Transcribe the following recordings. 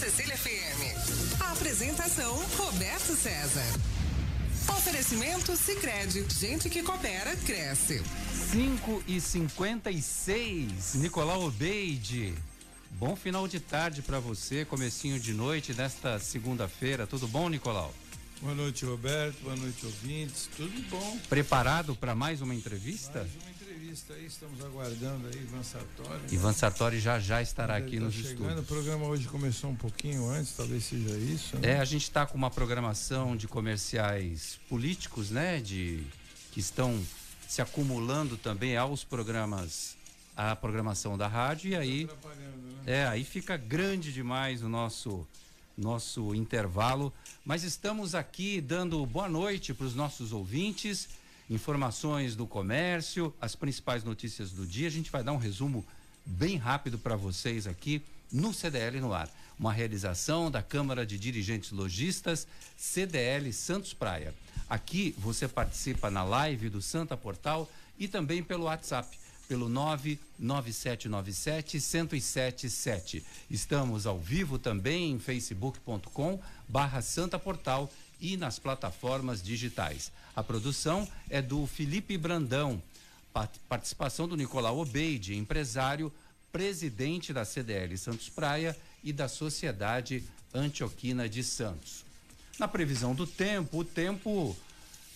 Cecília FM. A apresentação Roberto César. Oferecimento Sicredi, gente que coopera cresce. 5 e 56 Nicolau Obeide. Bom final de tarde para você, comecinho de noite desta segunda-feira. Tudo bom, Nicolau? Boa noite, Roberto. Boa noite, ouvintes. Tudo bom? Preparado para mais uma entrevista? Mais uma entrevista aí, estamos aguardando aí Ivan Sartori. Ivan Sartori já já estará aqui tá nos chegando. estúdios. O programa hoje começou um pouquinho antes, talvez seja isso. Né? É, a gente está com uma programação de comerciais políticos, né? De que estão se acumulando também aos programas, à programação da rádio e aí Tá Né? é aí fica grande demais o nosso nosso intervalo, mas estamos aqui dando boa noite para os nossos ouvintes, informações do comércio, as principais notícias do dia. A gente vai dar um resumo bem rápido para vocês aqui no CDL no ar. Uma realização da Câmara de Dirigentes Logistas, CDL Santos Praia. Aqui você participa na live do Santa Portal e também pelo WhatsApp pelo 99797 1077. Estamos ao vivo também em facebook.com barra Santa Portal e nas plataformas digitais. A produção é do Felipe Brandão, participação do Nicolau Obeide, empresário, presidente da CDL Santos Praia e da Sociedade Antioquina de Santos. Na previsão do tempo, o tempo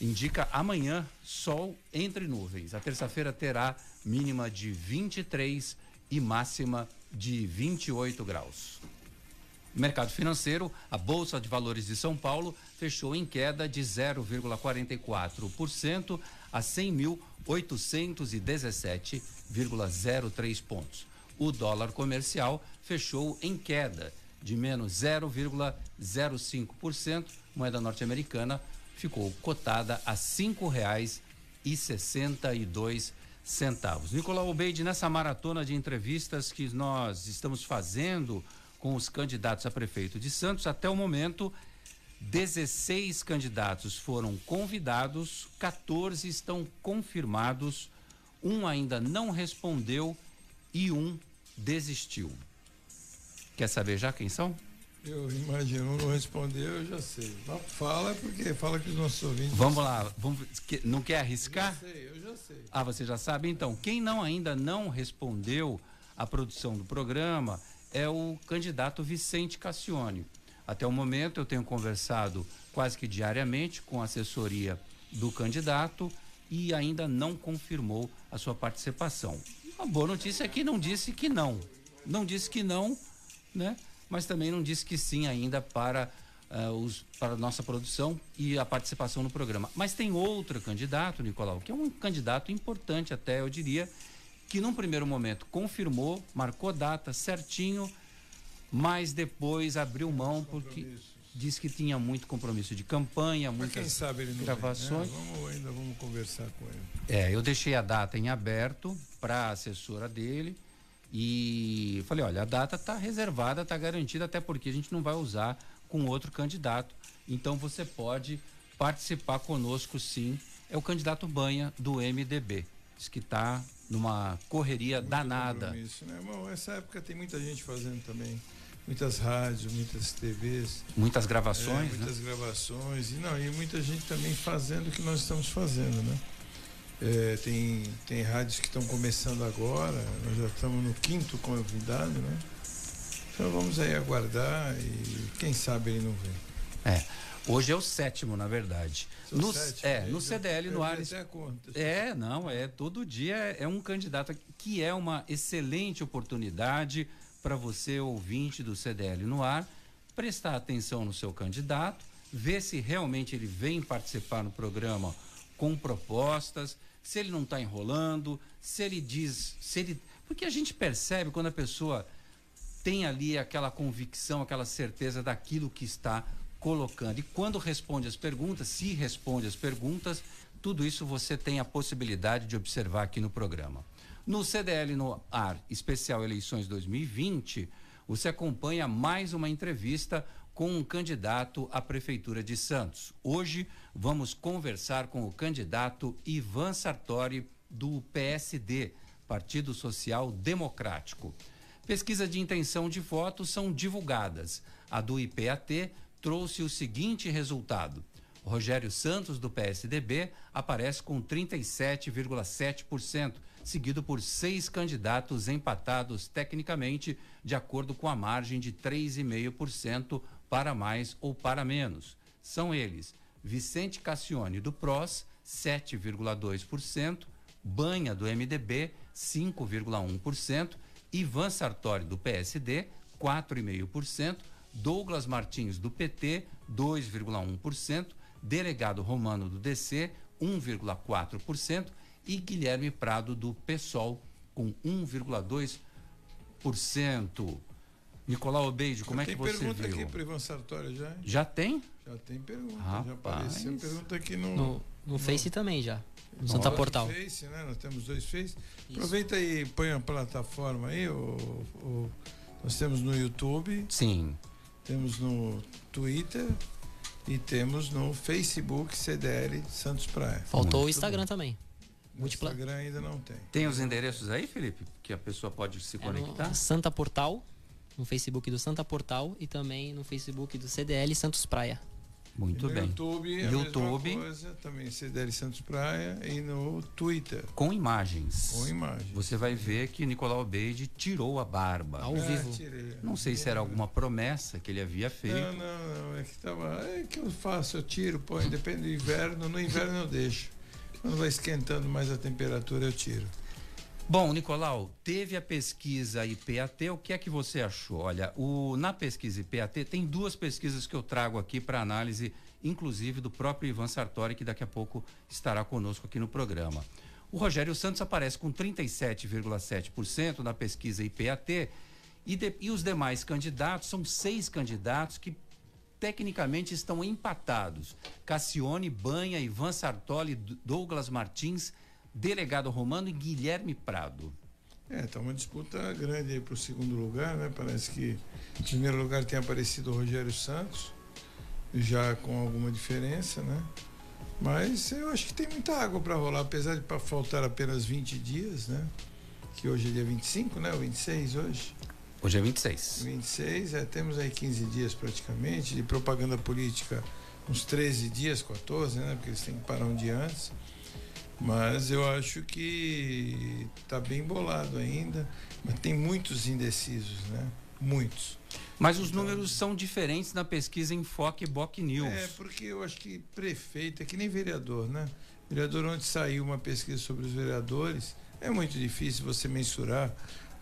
indica amanhã sol entre nuvens. A terça-feira terá mínima de 23 e máxima de 28 graus. Mercado financeiro, a Bolsa de Valores de São Paulo fechou em queda de 0,44% a 100.817,03 pontos. O dólar comercial fechou em queda de menos 0,05%. Moeda norte-americana ficou cotada a cinco reais e sessenta e dois centavos. Nicolau Obeide, nessa maratona de entrevistas que nós estamos fazendo com os candidatos a prefeito de Santos, até o momento, 16 candidatos foram convidados, 14 estão confirmados, um ainda não respondeu e um desistiu. Quer saber já quem são? Eu imagino, não respondeu, eu já sei. Não, fala porque fala que os nossos ouvintes. Vamos lá, vamos, não quer arriscar? Eu já sei, eu já sei. Ah, você já sabe? Então, quem não ainda não respondeu à produção do programa é o candidato Vicente Cassione. Até o momento eu tenho conversado quase que diariamente com a assessoria do candidato e ainda não confirmou a sua participação. A boa notícia é que não disse que não. Não disse que não, né? Mas também não disse que sim ainda para, uh, os, para a nossa produção e a participação no programa. Mas tem outro candidato, Nicolau, que é um candidato importante até, eu diria, que num primeiro momento confirmou, marcou data certinho, mas depois abriu mão porque disse que tinha muito compromisso de campanha, Mas muitas quem sabe ele não gravações. Vem, né? vamos, ainda vamos conversar com ele. É, eu deixei a data em aberto para a assessora dele e falei, olha, a data está reservada, está garantida, até porque a gente não vai usar com outro candidato. Então você pode participar conosco sim. É o candidato Banha do MDB. Diz que está numa correria Muito danada. Né? Bom, essa época tem muita gente fazendo também. Muitas rádios, muitas TVs. Muitas gravações, é, muitas né? gravações. E, não, e muita gente também fazendo o que nós estamos fazendo, né? É, tem, tem rádios que estão começando agora, nós já estamos no quinto convidado, né? Então vamos aí aguardar e quem sabe ele não vem. É. Hoje é o sétimo, na verdade. No, sete, é, no CDL no ar. perdi até a conta. É, não, é todo dia é um candidato que é uma excelente oportunidade para você, ouvinte do CDL no ar, prestar atenção no seu candidato, ver se realmente ele vem participar no programa com propostas, se ele não está enrolando, se ele diz, se ele. Porque a gente percebe quando a pessoa tem ali aquela convicção, aquela certeza daquilo que está colocando. E quando responde as perguntas, se responde as perguntas, tudo isso você tem a possibilidade de observar aqui no programa. No CDL no ar, especial eleições 2020, você acompanha mais uma entrevista com um candidato à prefeitura de Santos. Hoje vamos conversar com o candidato Ivan Sartori do PSD, Partido Social Democrático. Pesquisa de intenção de voto são divulgadas. A do IPAT trouxe o seguinte resultado. Rogério Santos, do PSDB, aparece com 37,7%, seguido por seis candidatos empatados tecnicamente, de acordo com a margem de 3,5% para mais ou para menos. São eles Vicente Cassione, do PROS, 7,2%, Banha, do MDB, 5,1%, Ivan Sartori, do PSD, 4,5%, Douglas Martins, do PT, 2,1%, Delegado Romano, do DC, 1,4%, e Guilherme Prado, do PSOL, com 1,2%. Nicolau Obeide, como é que você viu? Tem pergunta aqui para Ivan Sartori já? Já tem? Já tem pergunta, Rapaz. já apareceu pergunta aqui no... No, no Face também já, no Santa Portal. Face, né? Nós temos dois Face. Isso. Aproveita aí, põe a plataforma aí, o, o, nós temos no YouTube. Sim. Temos no Twitter, e temos no Facebook CDL Santos Praia. Faltou Muito o Instagram bom. também. No Instagram ainda não tem. Tem os endereços aí, Felipe? Que a pessoa pode se é conectar? Santa Portal, no Facebook do Santa Portal e também no Facebook do CDL Santos Praia. Muito bem. YouTube, YouTube. Coisa, também CDL Santos Praia e no Twitter. Com imagens. Com imagens. Você vai ver que Nicolau Beide tirou a barba. Ao é, vivo. Tirei. Não sei se era alguma promessa que ele havia feito. Não, não, não. É que tava. É que eu faço, eu tiro, põe, depende do inverno. No inverno eu deixo. Quando vai esquentando mais a temperatura, eu tiro. Bom, Nicolau, teve a pesquisa IPAT, o que é que você achou? Olha, o, na pesquisa IPAT tem duas pesquisas que eu trago aqui para análise, inclusive do próprio Ivan Sartori, que daqui a pouco estará conosco aqui no programa. O Rogério Santos aparece com 37,7% na pesquisa IPAT e, de, e os demais candidatos, são seis candidatos que tecnicamente estão empatados. Cassione, Banha, Ivan Sartori, Douglas Martins Delegado Romano e Guilherme Prado. É, tá uma disputa grande aí para o segundo lugar, né? Parece que em primeiro lugar tem aparecido o Rogério Santos, já com alguma diferença, né? Mas eu acho que tem muita água para rolar, apesar de faltar apenas 20 dias, né? Que hoje é dia 25, né? O 26 hoje. Hoje é 26. 26, é, temos aí 15 dias praticamente, de propaganda política uns 13 dias, 14, né? Porque eles têm que parar um dia antes. Mas eu acho que está bem bolado ainda, mas tem muitos indecisos, né? Muitos. Mas os então, números são diferentes na pesquisa Enfoque Boc News. É, porque eu acho que prefeito é que nem vereador, né? Vereador, onde saiu uma pesquisa sobre os vereadores, é muito difícil você mensurar,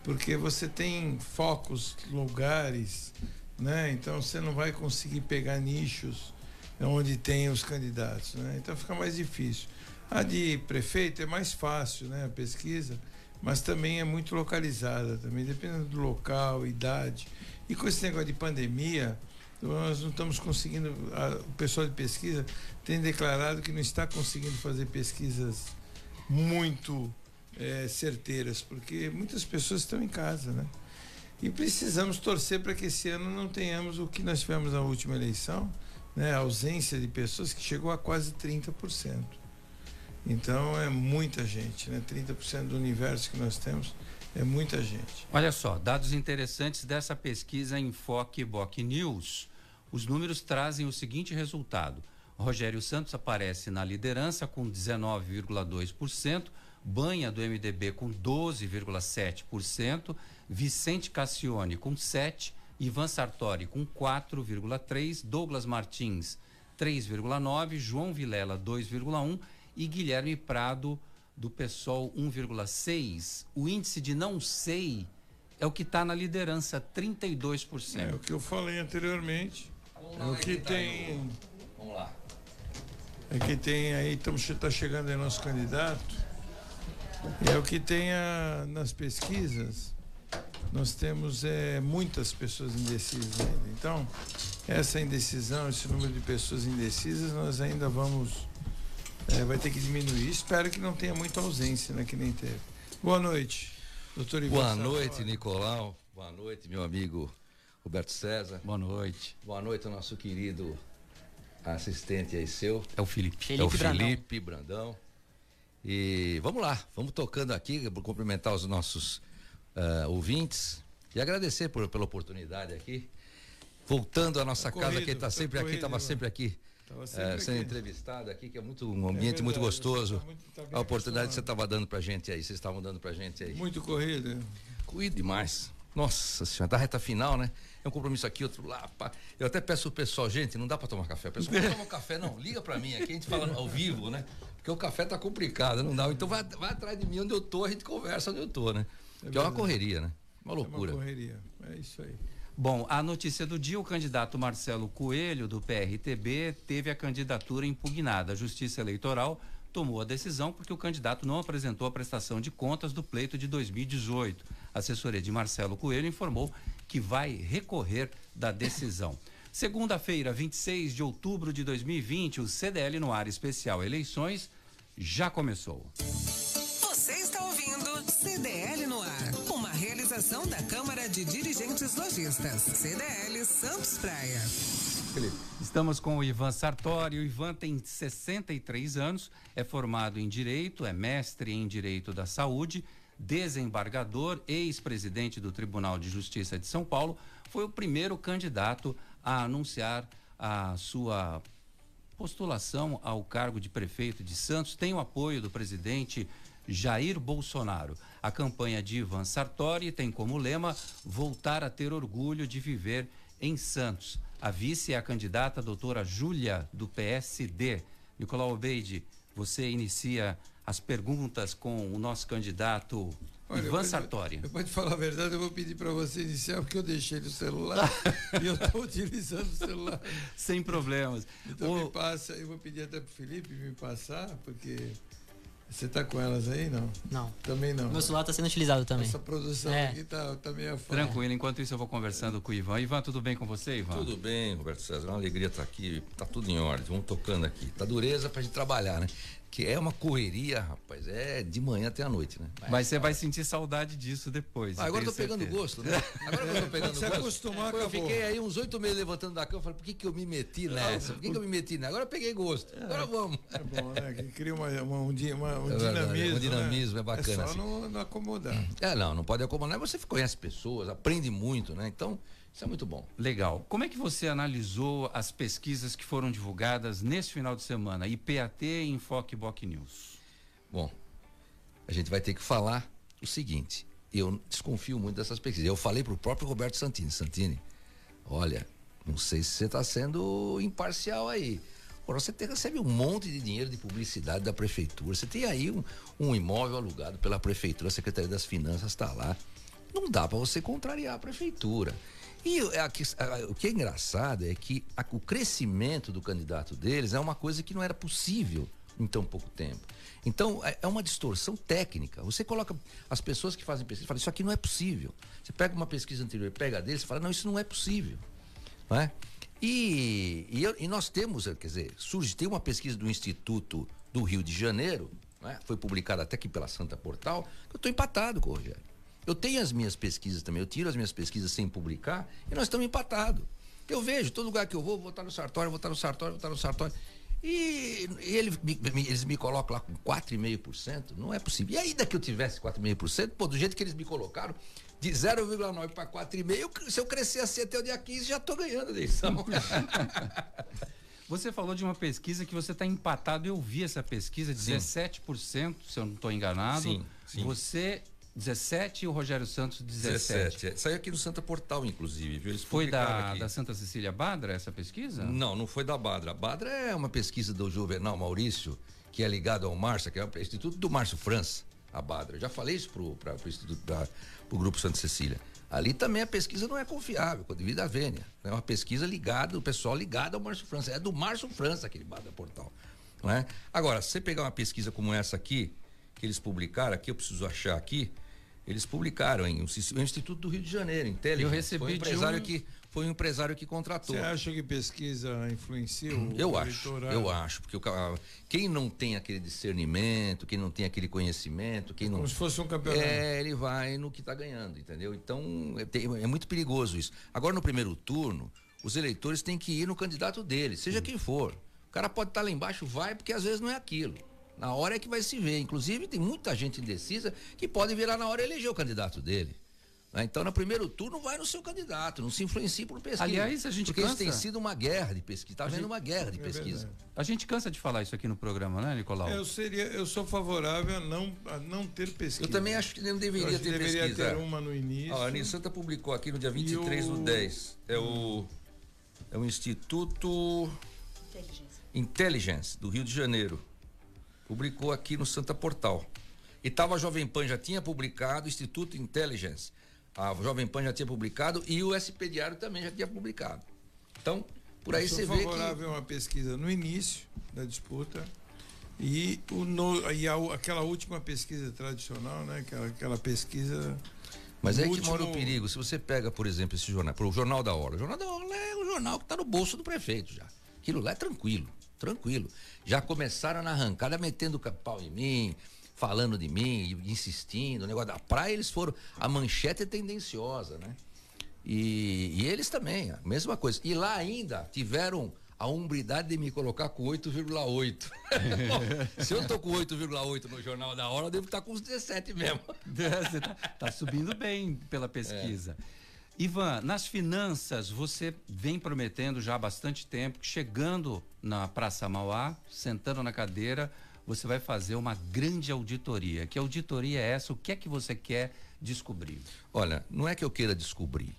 porque você tem focos, lugares, né? Então você não vai conseguir pegar nichos onde tem os candidatos, né? Então fica mais difícil. A de prefeito é mais fácil, né? A pesquisa, mas também é muito localizada, também dependendo do local, idade. E com esse negócio de pandemia, nós não estamos conseguindo. A, o pessoal de pesquisa tem declarado que não está conseguindo fazer pesquisas muito é, certeiras, porque muitas pessoas estão em casa, né? E precisamos torcer para que esse ano não tenhamos o que nós tivemos na última eleição, né? A ausência de pessoas que chegou a quase 30%. Então é muita gente, né? 30% do universo que nós temos é muita gente. Olha só, dados interessantes dessa pesquisa Enfoque Boc News. Os números trazem o seguinte resultado: Rogério Santos aparece na liderança com 19,2%, Banha do MDB com 12,7%, Vicente Cassione com 7%, Ivan Sartori com 4,3%, Douglas Martins 3,9%, João Vilela 2,1% e Guilherme Prado do PSOL 1,6. O índice de não sei é o que está na liderança, 32%. É o que eu falei anteriormente. É o que tem. Vamos lá. É que tem aí, está chegando aí nosso candidato. É o que tem a, nas pesquisas. Nós temos é, muitas pessoas indecisas ainda. Então, essa indecisão, esse número de pessoas indecisas, nós ainda vamos é, vai ter que diminuir. Espero que não tenha muita ausência, né? Que nem teve. Boa noite, doutor Ivan. Boa noite, Nicolau. Boa noite, meu amigo Roberto César. Boa noite. Boa noite nosso querido assistente aí seu. É o Felipe. Felipe é o Felipe Brandão. Brandão. E vamos lá, vamos tocando aqui, cumprimentar os nossos uh, ouvintes. E agradecer por, pela oportunidade aqui. Voltando à nossa Tá casa, corrido, que está tá sempre aqui, corrido, estava mano. sempre aqui. É, sendo aqui. entrevistado aqui, que é muito um ambiente muito verdade, gostoso. você tá muito- tá a oportunidade que você estava dando pra gente aí, vocês estavam dando pra gente aí. Muito corrido. Cuide demais. Nossa senhora, da reta final, né? É um compromisso aqui, outro lá. pá. Eu até peço pro pessoal, gente, não dá pra tomar café. O pessoal não toma café, não. Liga pra mim aqui, a gente fala ao vivo, né? Porque o café tá complicado, não dá. Então vai, vai atrás de mim onde eu tô, a gente conversa onde eu tô, né? que é uma correria, né? Uma É uma loucura. correria. É isso aí. Bom, a notícia do dia: o candidato Marcelo Coelho, do PRTB, teve a candidatura impugnada. A Justiça Eleitoral tomou a decisão porque o candidato não apresentou a prestação de contas do pleito de 2018. A assessoria de Marcelo Coelho informou que vai recorrer da decisão. Segunda-feira, 26 de outubro de 2020, o CDL no ar especial Eleições já começou. Você está ouvindo CDL no ar, da Câmara de Dirigentes Lojistas, CDL Santos Praia. Estamos com o Ivan Sartori. O Ivan tem 63 anos, é formado em Direito, é mestre em Direito da Saúde, desembargador, ex-presidente do Tribunal de Justiça de São Paulo. Foi o primeiro candidato a anunciar a sua postulação ao cargo de prefeito de Santos. Tem o apoio do presidente Jair Bolsonaro. A campanha de Ivan Sartori tem como lema voltar a ter orgulho de viver em Santos. A vice é a candidata a doutora Júlia, do PSD. Nicolau Obeide, você inicia as perguntas com o nosso candidato Olha, Ivan vou- Sartori. Eu vou te falar a verdade, eu vou pedir para você iniciar, porque eu deixei no celular e eu estou utilizando o celular. Sem problemas. Então O- me passa, eu vou pedir até pro Felipe me passar, porque você tá com elas aí, não? Não. Também não. Meu celular está sendo utilizado também. Essa produção É. aqui tá, tá meio afora. Tranquilo, enquanto isso eu vou conversando com o Ivan. Ivan, tudo bem com você, Ivan? Tudo bem, Roberto César. É uma alegria estar aqui. Tá tudo em ordem. Vamos tocando aqui. Tá dureza pra gente trabalhar, né? Que é uma correria, rapaz. É de manhã até a noite, né? Mas você vai sentir saudade disso depois. Ah, agora eu tô pegando certeza. gosto, né? Agora eu tô pegando se gosto. acostumar, Pô, eu acabou. fiquei aí uns oito meses levantando da cama. Eu falei, por que, que eu me meti nessa? Por que, que eu me meti nessa? Agora eu peguei gosto. Agora vamos. É bom, né? Que cria uma, uma- um, di- uma- um É verdade, dinamismo. um dinamismo, né? é bacana, É só assim. não, não acomodar. É, não, não pode acomodar. Você conhece pessoas, aprende muito, né? Então, isso é muito bom. Legal. Como é que você analisou as pesquisas que foram divulgadas nesse final de semana? IPAT e Enfoque Boc News. Bom, a gente vai ter que falar o seguinte. Eu desconfio muito dessas pesquisas. Eu falei pro próprio Roberto Santini. Santini, olha, não sei se você está sendo imparcial aí. Agora, você tem, recebe um monte de dinheiro de publicidade da prefeitura. Você tem aí um, um imóvel alugado pela prefeitura, a Secretaria das Finanças está lá. Não dá para você contrariar a prefeitura. E o- a que- a- o que é engraçado é que a- o crescimento do candidato deles é uma coisa que não era possível em tão pouco tempo. Então, é é uma distorção técnica. Você coloca as pessoas que fazem pesquisa e fala, isso aqui não é possível. Você pega uma pesquisa anterior, pega a deles e fala, não, isso não é possível. Não é? E, e, eu- e nós temos, quer dizer, surge, tem uma pesquisa do Instituto do Rio de Janeiro, é? foi publicada até aqui pela Santa Portal, que eu estou empatado com o Rogério. Eu tenho as minhas pesquisas também, eu tiro as minhas pesquisas sem publicar e nós estamos empatados. Eu vejo, todo lugar que eu vou, vou votar no Sartório, vou votar no Sartório, vou votar no Sartório. E, e ele, me- me- eles me colocam lá com 4,5%, não é possível. E ainda que eu tivesse 4,5%, pô, do jeito que eles me colocaram, de 0,9 para 4,5, eu- se eu crescer assim até o dia 15, já estou ganhando a eleição. Você falou de uma pesquisa que você está empatado. Eu vi essa pesquisa, 17%, se eu não estou enganado. Sim, sim. Você, 17 e o Rogério Santos, 17. 17. é. Saiu aqui no Santa Portal, inclusive, viu? Eles Foi da, aqui. da Santa Cecília Badra essa pesquisa? Não, não foi da Badra. A Badra é uma pesquisa do Juvenal Maurício, que é ligado ao Márcio, que é o Instituto do Márcio França, a Badra. Eu já falei isso pro, pra, pro Instituto, pra, pro Grupo Santa Cecília. Ali também a pesquisa não é confiável, devido à vênia. É uma pesquisa ligada, o pessoal ligado ao Márcio França. É do Márcio França aquele Badra Portal. Não é? Agora, se você pegar uma pesquisa como essa aqui, que eles publicaram aqui, eu preciso achar aqui, eles publicaram em um, o Instituto do Rio de Janeiro, Intelligence. Eu recebi foi um de empresário um- que foi um empresário que contratou. Você acha que pesquisa influencia o Eu acho, eleitorado? eu acho, porque o quem não tem aquele discernimento, quem não tem aquele conhecimento, quem não. Como se fosse um campeonato. É, ele vai no que está ganhando, entendeu? Então é, tem- é muito perigoso isso. Agora, no primeiro turno, os eleitores têm que ir no candidato deles, seja quem for. O cara pode estar lá embaixo, vai, porque às vezes não é aquilo. Na hora é que vai se ver. Inclusive, tem muita gente indecisa que pode virar na hora e eleger o candidato dele. Né? Então, no primeiro turno, vai no seu candidato, não se influencie por pesquisa. Aliás, a gente Porque cansa. isso tem sido uma guerra de pesquisa. Está havendo uma guerra de É pesquisa. verdade. A gente cansa de falar isso aqui no programa, né, Nicolau? Eu seria, eu sou favorável a não, a não ter pesquisa. Eu também acho que não deveria ter deveria pesquisa. ter uma no início. Ó, a Unisanta publicou aqui no dia 23 do o- 10. É o, é o Instituto Intelligence do Rio de Janeiro. Publicou aqui no Santa Portal. E tava a Jovem Pan já tinha publicado, Instituto Intelligence. A Jovem Pan já tinha publicado e o SP Diário também já tinha publicado. Então, por aí você vê que favorável uma pesquisa no início da disputa e, o no, e a, aquela última pesquisa tradicional, né? Aquela, aquela pesquisa. Mas no aí que mora o último- perigo. Se você pega, por exemplo, esse jornal, o Jornal da Hora. O Jornal da Hora é o jornal que está no bolso do prefeito já. Aquilo lá é tranquilo, tranquilo. Já começaram na arrancada metendo pau em mim, falando de mim, insistindo. O negócio da praia, eles foram. A manchete é tendenciosa, né? E, e eles também, a mesma coisa. E lá ainda tiveram a umbridade de me colocar com 8,8. Bom, Se eu tô com 8,8 no Jornal da Hora, eu devo estar com os 17 mesmo. Você tá, tá subindo bem pela pesquisa. Ivan, nas finanças, você vem prometendo já há bastante tempo que chegando na Praça Mauá, sentando na cadeira, você vai fazer uma grande auditoria. Que auditoria é essa? O que é que você quer descobrir? Olha, não é que eu queira descobrir.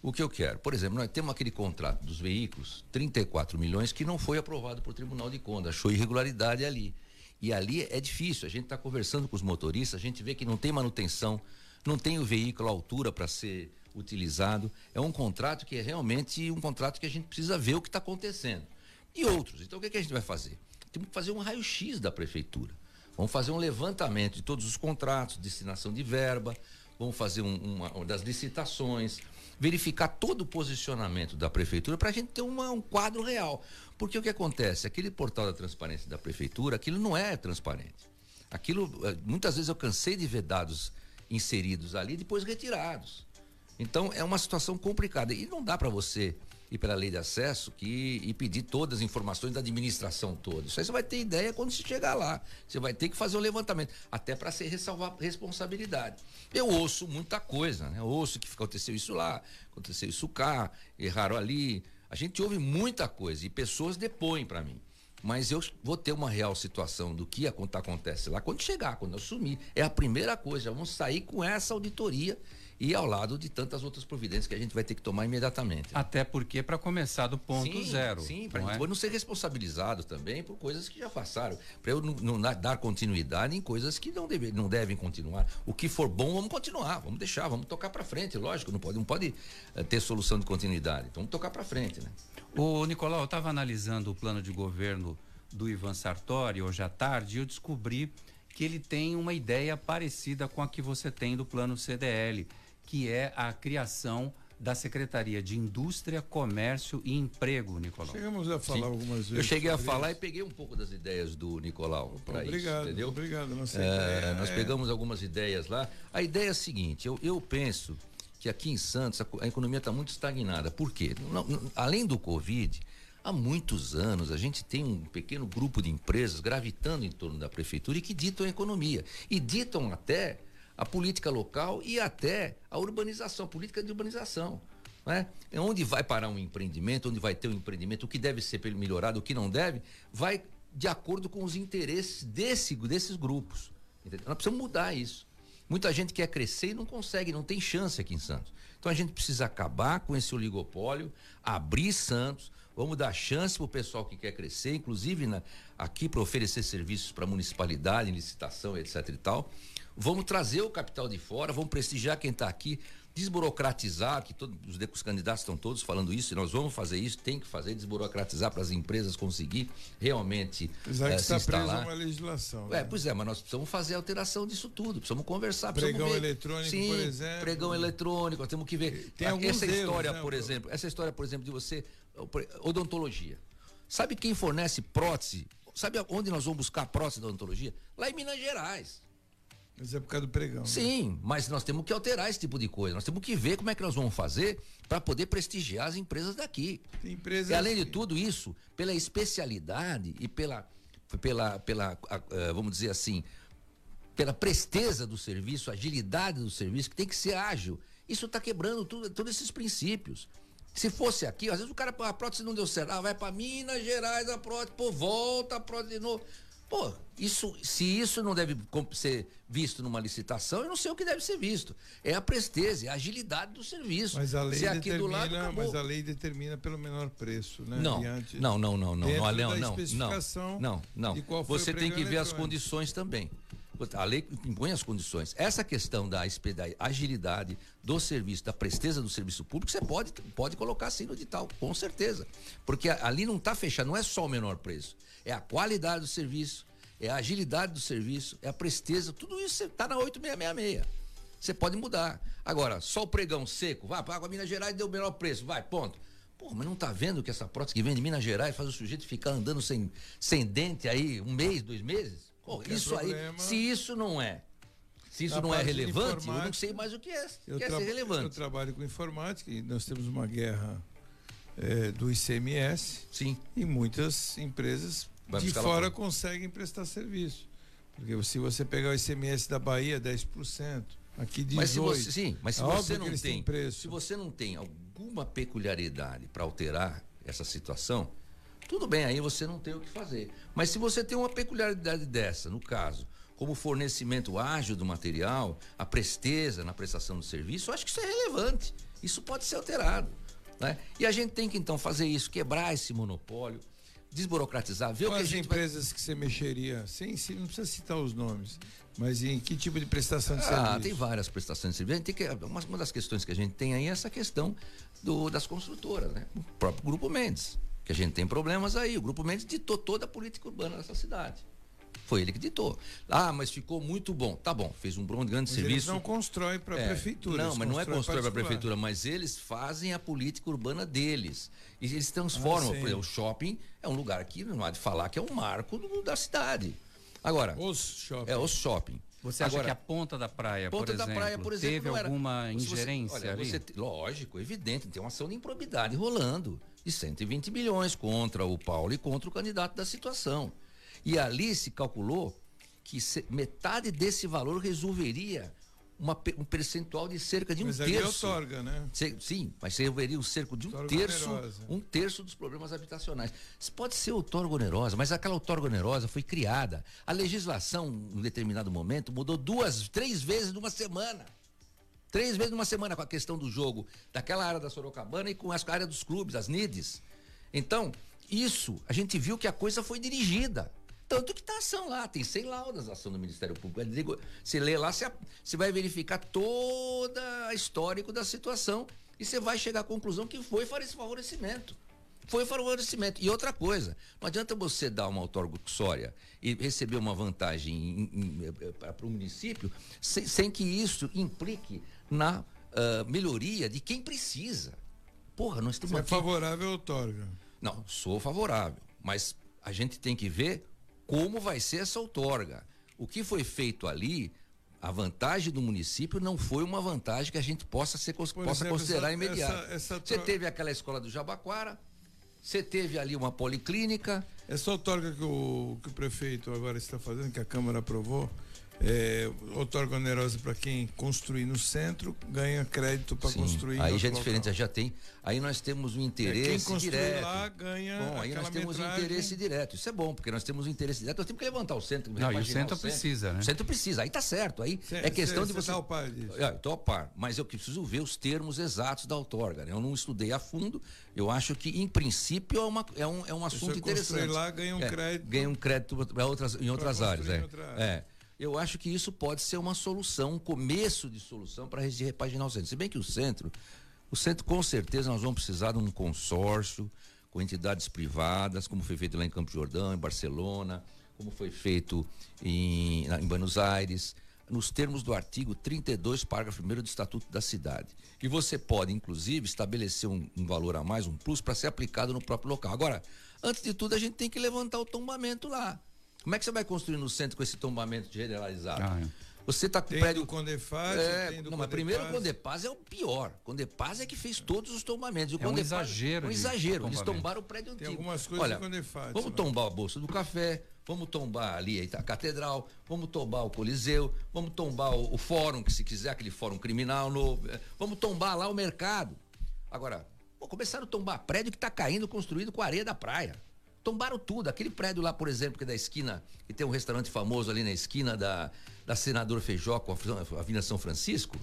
O que eu quero, por exemplo, nós temos aquele contrato dos veículos, 34 milhões, que não foi aprovado por Tribunal de Contas, achou irregularidade ali. E ali é difícil, a gente está conversando com os motoristas, a gente vê que não tem manutenção, não tem o veículo à altura para ser utilizado. É um contrato que é realmente um contrato que a gente precisa ver o que está acontecendo. E outros. Então o que, que a gente vai fazer? Temos que fazer um raio-x da prefeitura. Vamos fazer um levantamento de todos os contratos, destinação de verba, vamos fazer um, uma, uma das licitações, verificar todo o posicionamento da prefeitura para a gente ter uma- um quadro real. Porque o que acontece? Aquele portal da transparência da prefeitura, aquilo não é transparente. Aquilo, eh, muitas vezes eu cansei de ver dados inseridos ali, depois retirados. Então é uma situação complicada e não dá para você ir pela lei de acesso que, e pedir todas as informações da administração toda. Isso aí você vai ter ideia quando você chegar lá. Você vai ter que fazer o levantamento, até para ser ressalvar responsabilidade. Eu ouço muita coisa, né? Eu ouço que aconteceu isso lá, aconteceu isso cá, erraram ali. A gente ouve muita coisa e pessoas depõem para mim. Mas eu vou ter uma real situação do que acon- acontece lá quando chegar, quando eu sumir. É a primeira coisa. Vamos sair com essa auditoria e ao lado de tantas outras providências que a gente vai ter que tomar imediatamente. Até porque para começar do ponto sim, zero. Sim, para não é? não ser responsabilizado também por coisas que já passaram. Para eu não, não dar- dar continuidade em coisas que não, deve, não devem continuar. O que for bom, vamos continuar, vamos deixar, vamos tocar para frente, lógico. Não pode, não pode eh, ter solução de continuidade. Então vamos tocar para frente, né? O Nicolau, eu estava analisando o plano de governo do Ivan Sartori hoje à tarde e eu descobri que ele tem uma ideia parecida com a que você tem do plano CDL, que é a criação da Secretaria de Indústria, Comércio e Emprego, Nicolau. Chegamos a falar Sim. algumas vezes. Eu cheguei a falar e isso. peguei um pouco das ideias do Nicolau para isso, Obrigado, entendeu? obrigado. Nossa É, ideia nós é- pegamos algumas ideias lá. A ideia é a seguinte: eu, eu penso que aqui em Santos a, a economia está muito estagnada. Por quê? Não- não- além do Covid, há muitos anos a gente tem um pequeno grupo de empresas gravitando em torno da prefeitura e que ditam a economia. E ditam até a política local e até a urbanização, a política de urbanização. Né? É onde vai parar um empreendimento, onde vai ter um empreendimento, o que deve ser melhorado, o que não deve, vai de acordo com os interesses desse, desses grupos. Entendeu? Nós precisamos mudar isso. Muita gente quer crescer e não consegue, não tem chance aqui em Santos. Então a gente precisa acabar com esse oligopólio, abrir Santos, vamos dar chance para o pessoal que quer crescer, inclusive na- aqui para oferecer serviços para a municipalidade, licitação, etc e tal. Vamos trazer o capital de fora, vamos prestigiar quem está aqui, desburocratizar, que todos os, candidatos estão todos falando isso, e nós vamos fazer isso, tem que fazer, desburocratizar para as empresas conseguir realmente Apesar eh, que se está preso a instalar. uma legislação. É, né? pois é, mas nós precisamos fazer a alteração disso tudo, precisamos conversar, precisamos Pregão ver. eletrônico, Sim, por exemplo. Pregão eletrônico, nós temos que ver. Tem alguns essa erros, história, né, por exemplo, essa história, por exemplo, de você odontologia. Sabe quem fornece prótese? Sabe onde nós vamos buscar prótese da odontologia? Lá em Minas Gerais. Mas é por causa do pregão. né? Sim, mas nós temos que alterar esse tipo de coisa. Nós temos que ver como é que nós vamos fazer para poder prestigiar as empresas daqui. Empresas. E além de tudo isso, pela especialidade e pela, pela, pela a- vamos dizer assim, pela presteza do serviço, agilidade do serviço, que tem que ser ágil. Isso está quebrando tudo, todos esses princípios. Se fosse aqui, às vezes o cara, a prótese não deu certo, ah, vai para Minas Gerais a prótese, pô, volta a prótese de novo. Pô, isso, se isso não deve ser visto numa licitação, eu não sei o que deve ser visto. É a presteza, é a agilidade do serviço. Mas a lei se aqui determina, do lado, mas a lei determina pelo menor preço, né? Não, Diante- não, não, não, não, não, não, não, não, não. foi Você tem que ver as condições também. A lei impõe as condições. Essa questão da, agilidade do serviço, da presteza do serviço público, você pode, pode colocar assim no edital, com certeza. Porque ali não está fechado, não é só o menor preço. É a qualidade do serviço, é a agilidade do serviço, é a presteza, tudo isso está na 8666. Você pode mudar. Agora, só o pregão seco, vai, paga a Minas Gerais deu o menor preço, vai, ponto. Pô, mas não tá vendo que essa prótese que vem de Minas Gerais faz o sujeito ficar andando sem, sem dente aí um mês, dois meses? Pô, isso aí, problema. se isso não é, se isso Na não é relevante, eu não sei mais o que é, Eu, que é ser eu relevante. trabalho com informática e nós temos uma guerra eh, do ICMS Sim, e muitas empresas Vai de fora conseguem prestar serviço. Porque se você pegar o ICMS da Bahia, 10%, aqui 18%. mas se você, sim, mas se É você não tem, preço. se você não tem alguma peculiaridade para alterar essa situação, tudo bem, aí você não tem o que fazer. Mas se você tem uma peculiaridade dessa, no caso, como fornecimento ágil do material, a presteza na prestação do serviço, eu acho que isso é relevante. Isso pode ser alterado. Né? E a gente tem que então fazer isso, quebrar esse monopólio, desburocratizar, ver o que a Quais gente vai empresas que você mexeria? Sim, sim, não precisa citar os nomes, mas em que tipo de prestação de Ah, serviço? tem várias prestações de serviço. Tem que, uma, uma das questões que a gente tem aí é essa questão do, das construtoras, né? O próprio Grupo Mendes, que a gente tem problemas aí. O Grupo Mendes ditou toda a política urbana dessa cidade. Foi ele que ditou. Ah, mas ficou muito bom. Tá bom, fez um grande Mas eles serviço. não constroem para a É, prefeitura. Não, eles mas não é constrói para a prefeitura, mas eles fazem a política urbana deles. E eles transformam. Ah, por exemplo, o shopping é um lugar que não há de falar que é um marco do- da cidade. Agora, Os shoppings. é o shopping. Você acha Agora, que a ponta da praia, Ponta por da exemplo, praia, por exemplo, teve era. alguma Se você- ingerência olha, ali? você lógico, evidente, tem uma ação de improbidade rolando de 120 milhões contra o Paulo e contra o candidato da situação. E ali se calculou que metade desse valor resolveria uma um percentual de cerca de um Mas é terço. outorga, né? Sim, mas resolveria um cerco de um Outorga terço, onerosa. um terço dos problemas habitacionais. Isso pode ser outorga onerosa, mas aquela outorga onerosa foi criada. A legislação, em determinado momento, mudou duas, três vezes numa semana. Três vezes numa semana com a questão do jogo daquela área da Sorocabana e com as áreas dos clubes, as NIDs. Então, isso, a gente viu que a coisa foi dirigida. Tanto que está ação lá, tem 100 laudas da ação do Ministério Público. Eu digo, Você lê lá, você, você vai verificar toda a histórico da situação e você vai chegar à conclusão que foi para esse favorecimento. Foi favorecimento. E outra coisa, não adianta você dar uma autorguxória e receber uma vantagem para o município sem, sem que isso implique na ah, melhoria de quem precisa. Porra, nós estamos Você é aqui favorável à outorga. não, sou favorável, mas a gente tem que ver como vai ser essa outorga. O que foi feito ali, a vantagem do município não foi uma vantagem que a gente possa, ser, possa exemplo, considerar essa- imediata. essa- essa Você teve aquela escola do Jabaquara, você teve ali uma policlínica, Essa outorga que o, que o prefeito agora está fazendo, que a Câmara aprovou, é outorga onerosa para quem construir no centro, ganha crédito para construir aí já é diferente, local. já tem. Aí nós temos um É, interesse quem construir direto. lá ganha Bom, aí nós temos um metragem. interesse direto. Isso é bom, porque nós temos um interesse direto. Nós temos que levantar o centro. Não, e o centro precisa, né? O centro precisa. Aí tá certo. Aí Cê- é questão cê- de cê você. tá ao par disso? É, eu tô a par, mas eu preciso ver os termos exatos da outorga. né? Eu não estudei a fundo. Eu acho que, em princípio, é, uma, é, um, é um assunto interessante. construir lá, ganha um É, crédito. Ganha um crédito pra outras, em outras áreas. em É. outra área. é. Eu acho que isso pode ser uma solução, um começo de solução para repaginar o centro. Se bem que o centro, o centro com certeza nós vamos precisar de um consórcio com entidades privadas, como foi feito lá em Campo Jordão, em Barcelona, como foi feito em, em Buenos Aires, nos termos do artigo 32, parágrafo 1 do Estatuto da Cidade. E você pode, inclusive, estabelecer um, um valor a mais, um plus, para ser aplicado no próprio local. Agora, antes de tudo, a gente tem que levantar o tombamento lá. Como é que você vai construir no centro com esse tombamento generalizado? Ah, é. Você está com o Tem prédio. do Condefaz, É, tem do não, mas Condepaz. primeiro o Condepaz é o pior. O Condepaz é que fez todos os tombamentos. E o É um Condepaz- exagero Um de exagero. Eles tombamento. tombaram o prédio Tem antigo. algumas coisas Olha, do Condefaz, Vamos né? tombar a Bolsa do Café, vamos tombar ali a catedral, vamos tombar o Coliseu, vamos tombar o, o fórum, que se quiser, aquele fórum criminal novo, eh, vamos tombar lá o mercado. Agora, pô, começaram a tombar prédio que está caindo, construído com areia da praia. Tombaram tudo. Aquele prédio lá, por exemplo, que é da esquina, que tem um restaurante famoso ali na esquina da, da Senador Feijó com a Avenida São Francisco,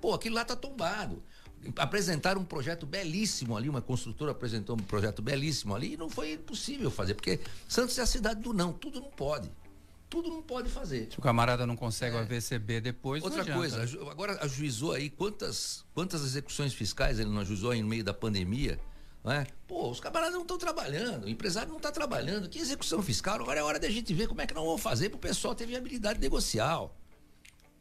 pô, aquilo lá tá tombado apresentaram um projeto belíssimo ali, uma construtora apresentou um projeto belíssimo ali e não foi possível fazer, porque Santos é a cidade do não, tudo não pode. Tudo não pode fazer. Se o camarada não consegue é. o AVCB depois, Outra coisa, agora ajuizou aí quantas, quantas execuções fiscais ele não ajuizou aí no meio da pandemia? Não é? Pô, os camaradas não estão trabalhando, o empresário não está trabalhando. Que execução fiscal? Agora é hora da gente ver como é que nós vamos fazer para o pessoal ter viabilidade negocial.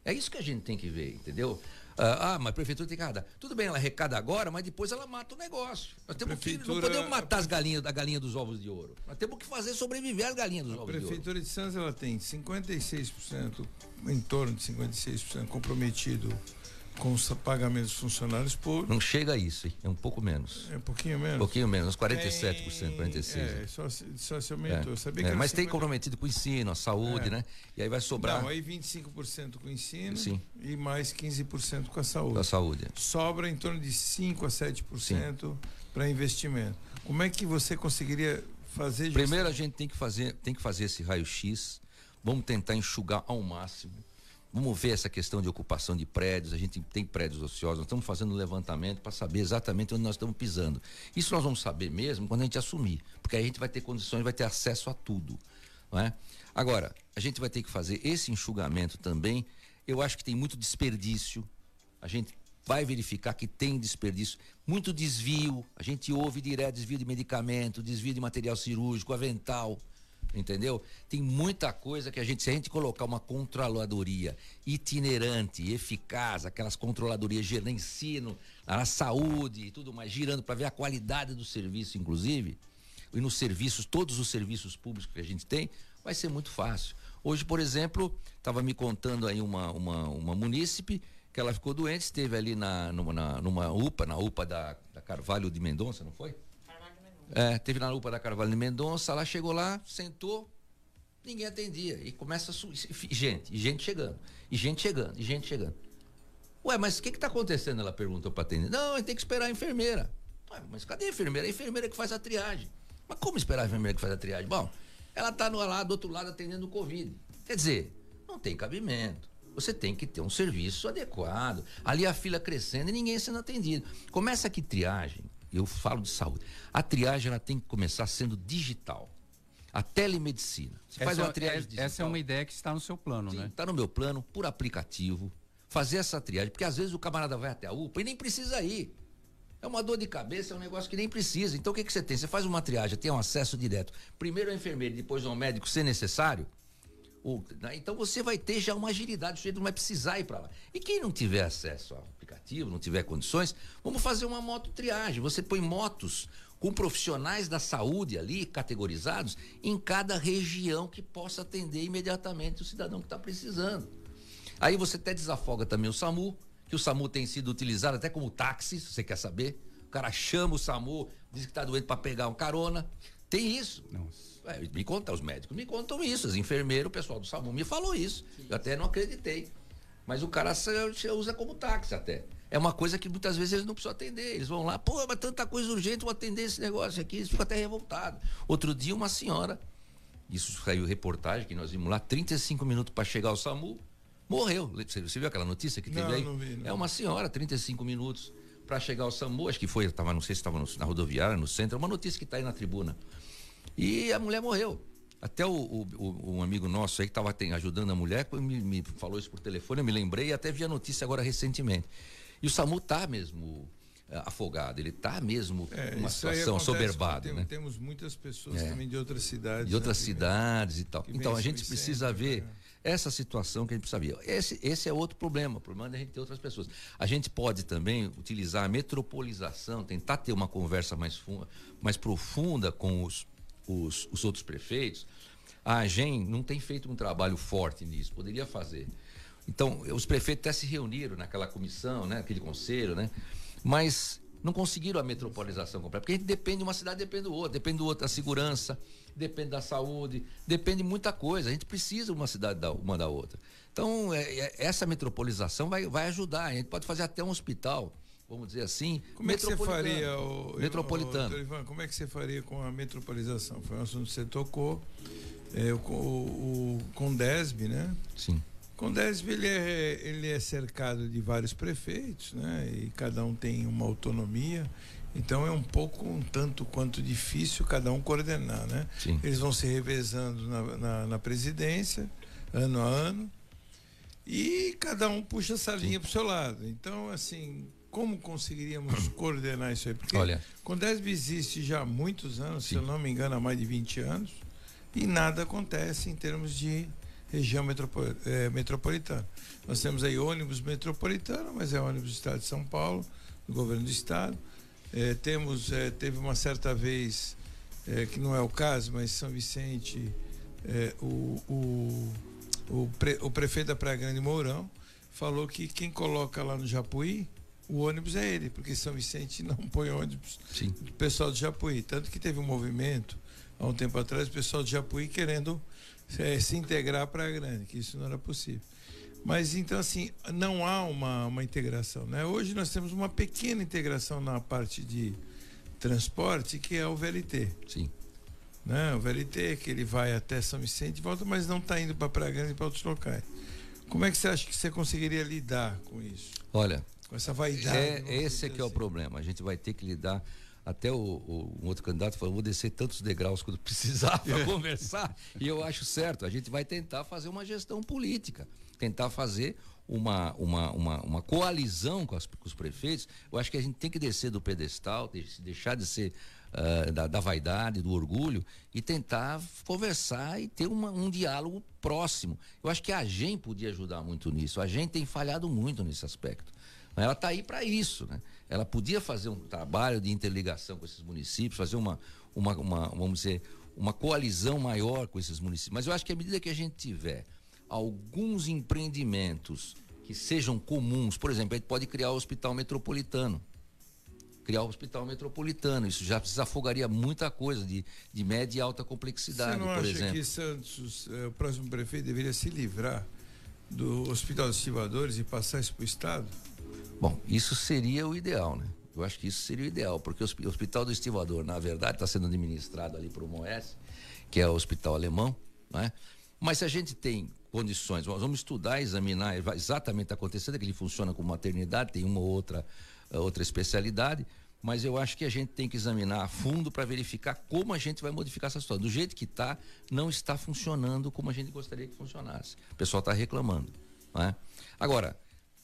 É isso que a gente tem que ver, entendeu? Ah, ah, mas a prefeitura tem que arrecadar. Tudo bem, ela arrecada agora, mas depois ela mata o negócio. Nós temos que, não podemos matar as galinhas, a galinha dos ovos de ouro. Nós temos que fazer sobreviver as galinhas dos ovos de ouro. A prefeitura de Santos ela tem 56%, em torno de 56% comprometido com os pagamentos dos funcionários por. Não chega a isso, hein? é um pouco menos. É um pouquinho menos. Um pouquinho menos, uns 47%, tem... 46%. É, só, só se aumentou. É. Sabia é, mas 50... tem comprometido com o ensino, a saúde, é. né? E aí vai sobrar. Não, aí 25% com o ensino Sim. e mais 15% com a saúde. Com a saúde. Sobra em torno de 5 a 7% para investimento. Como é que você conseguiria fazer Primeiro a gente tem que fazer, tem que fazer esse raio-x. Vamos tentar enxugar ao máximo Vamos ver essa questão de ocupação de prédios. A gente tem prédios ociosos, nós estamos fazendo um levantamento para saber exatamente onde nós estamos pisando. Isso nós vamos saber mesmo quando a gente assumir, porque aí a gente vai ter condições, vai ter acesso a tudo. Não é? Agora, a gente vai ter que fazer esse enxugamento também. Eu acho que tem muito desperdício. A gente vai verificar que tem desperdício, muito desvio. A gente ouve direto desvio de medicamento, desvio de material cirúrgico, avental entendeu? Tem muita coisa que a gente, se a gente colocar uma controladoria itinerante, eficaz, aquelas controladorias de ensino, saúde e tudo mais, girando para ver a qualidade do serviço, inclusive, e nos serviços, todos os serviços públicos que a gente tem, vai ser muito fácil. Hoje, por exemplo, estava me contando aí uma, uma, uma munícipe que ela ficou doente, esteve ali na, numa, numa UPA, na UPA da, da Carvalho de Mendonça, não foi? É, teve na lupa da Carvalho de Mendonça, ela chegou lá, sentou, ninguém atendia. E começa a. Gente, e gente chegando, e gente chegando, e gente chegando. Ué, mas o que está acontecendo? Ela perguntou para atender. Não, a gente tem que esperar a enfermeira. Ué, mas cadê a enfermeira? A enfermeira que faz a triagem. Mas como esperar a enfermeira que faz a triagem? Bom, ela está lá do outro lado atendendo o Covid. Quer dizer, não tem cabimento. Você tem que ter um serviço adequado. Ali a fila crescendo e ninguém sendo atendido. Começa aqui triagem eu falo de saúde. A triagem ela tem que começar sendo digital. A telemedicina. Você essa, faz uma é, triagem é, digital. Essa é uma ideia que está no seu plano, Sim, né? Está no meu plano, por aplicativo. Fazer essa triagem, porque às vezes o camarada vai até a UPA e nem precisa ir. É uma dor de cabeça, é um negócio que nem precisa. Então o que, que você tem? Você faz uma triagem, tem um acesso direto. Primeiro ao enfermeiro, depois ao médico, se necessário. Né? Então você vai ter já uma agilidade, o sujeito não vai precisar ir para lá. E quem não tiver acesso ao aplicativo, não tiver condições, vamos fazer uma moto triagem. Você põe motos com profissionais da saúde ali, categorizados, em cada região que possa atender imediatamente o cidadão que está precisando. Aí você até desafoga também o SAMU, que o SAMU tem sido utilizado até como táxi, se você quer saber. O cara chama o SAMU, diz que está doente para pegar um carona. Tem isso. Nossa. É, me conta, os médicos me contam isso, os enfermeiros, o pessoal do SAMU me falou isso. Eu até não acreditei. Mas o cara usa como táxi até. É uma coisa que muitas vezes eles não precisam atender. Eles vão lá, pô, mas tanta coisa urgente, vou atender esse negócio aqui, eles ficam até revoltados. Outro dia, uma senhora, isso saiu reportagem que nós vimos lá, 35 minutos para chegar ao SAMU, morreu. Você, você viu aquela notícia que teve não, aí? Não vi, não. É uma senhora, 35 minutos para chegar ao SAMU, acho que foi, tava, não sei se estava na rodoviária, no centro, é uma notícia que está aí na tribuna. E a mulher morreu. Até o, o, um amigo nosso aí que estava ajudando a mulher me, me, falou isso por telefone, eu me lembrei e até vi a notícia agora recentemente. E o SAMU tá mesmo eh, afogado, ele está mesmo é, uma situação soberbada. Tem, né? Temos muitas pessoas é. também de outras cidades. De outras né, cidades e tal. Então a gente precisa ver né? essa situação que a gente precisa ver. Esse, esse é outro problema, o problema é a gente ter outras pessoas. A gente pode também utilizar a metropolização, tentar ter uma conversa mais, funda, mais profunda com os os, os outros prefeitos, a AGEM não tem feito um trabalho forte nisso, poderia fazer. Então, os prefeitos até se reuniram naquela comissão, né, aquele conselho, né? Mas não conseguiram a metropolização completa. Porque a gente depende de uma cidade, depende do outro, depende do outro da segurança, depende da saúde, depende de muita coisa. A gente precisa uma cidade da, uma da outra. Então, é, é, essa metropolização vai, vai ajudar. A gente pode fazer até um hospital, vamos dizer assim, como é que você faria o metropolitano? O, Ivan, como é que você faria com a metropolização? Foi um assunto que você tocou. É, o, o, o Condesb, né? Sim. Condesb ele é, ele é cercado de vários prefeitos, né? E cada um tem uma autonomia. Então é um pouco, um tanto quanto difícil cada um coordenar, né? Sim. Eles vão se revezando na, na, na presidência, ano a ano, e cada um puxa essa linha para o seu lado. Então, assim, como conseguiríamos coordenar isso aí? Porque Olha. Condesb existe já há muitos anos, Sim. se eu não me engano, há mais de 20 anos, e nada acontece em termos de região metropol é, metropolitana. Nós temos aí ônibus metropolitano, mas é ônibus do Estado de São Paulo, do governo do Estado. É, temos, é, teve uma certa vez, que não é o caso, mas São Vicente, o, o, o, pre, o, prefeito da Praia Grande Mourão falou que quem coloca lá no Japuí, o ônibus é ele, porque São Vicente não põe ônibus Sim. do pessoal do Japuí. Tanto que teve um movimento, há um tempo atrás, o pessoal do Japuí querendo é, se integrar para a grande, que isso não era possível. Mas então assim, não há uma, uma integração. Né? Hoje nós temos uma pequena integração na parte de transporte, que é o VLT. Sim. Né? O VLT, que ele vai até São Vicente e volta, mas não está indo para Praia Grande e para outros locais. Como é que você acha que você conseguiria lidar com isso? Olha, com essa vaidade. É, esse é que é o problema. A gente vai ter que lidar até o, o um outro candidato falou, vou descer tantos degraus quando precisar para conversar. E eu acho certo, a gente vai tentar fazer uma gestão política, tentar fazer uma, uma, uma, uma coalizão com, as, com, os prefeitos. Eu acho que a gente tem que descer do pedestal, deixar de ser uh, da, da, vaidade, do orgulho e tentar conversar e ter uma, um diálogo próximo. Eu acho que a gente podia ajudar muito nisso. A gente tem falhado muito nesse aspecto. Ela está aí para isso, né? Ela podia fazer um trabalho de interligação com esses municípios, fazer uma, uma, uma, vamos dizer, uma coalizão maior com esses municípios. Mas eu acho que à medida que a gente tiver alguns empreendimentos que sejam comuns, por exemplo, a gente pode criar o hospital metropolitano. Criar o hospital metropolitano, isso já desafogaria muita coisa de, de média e alta complexidade, Você não por acha exemplo. que Santos, eh, o próximo prefeito, deveria se livrar do Hospital dos Estivadores e passar isso para o Estado? Bom, isso seria o ideal, né? Eu acho que isso seria o ideal, porque o Hospital do Estivador, na verdade, está sendo administrado ali por o MOES, que é o hospital alemão, né? Mas se a gente tem condições, nós vamos estudar, examinar exatamente está acontecendo, que ele funciona como maternidade, tem uma ou outra, outra especialidade, mas eu acho que a gente tem que examinar a fundo para verificar como a gente vai modificar essa situação. Do jeito que está, não está funcionando como a gente gostaria que funcionasse. O pessoal está reclamando. Né? Agora,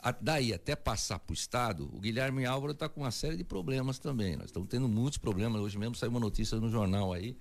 a, daí até passar para o Estado, o Guilherme Álvaro está com uma série de problemas também. Nós estamos tendo muitos problemas. Hoje mesmo saiu uma notícia no jornal aí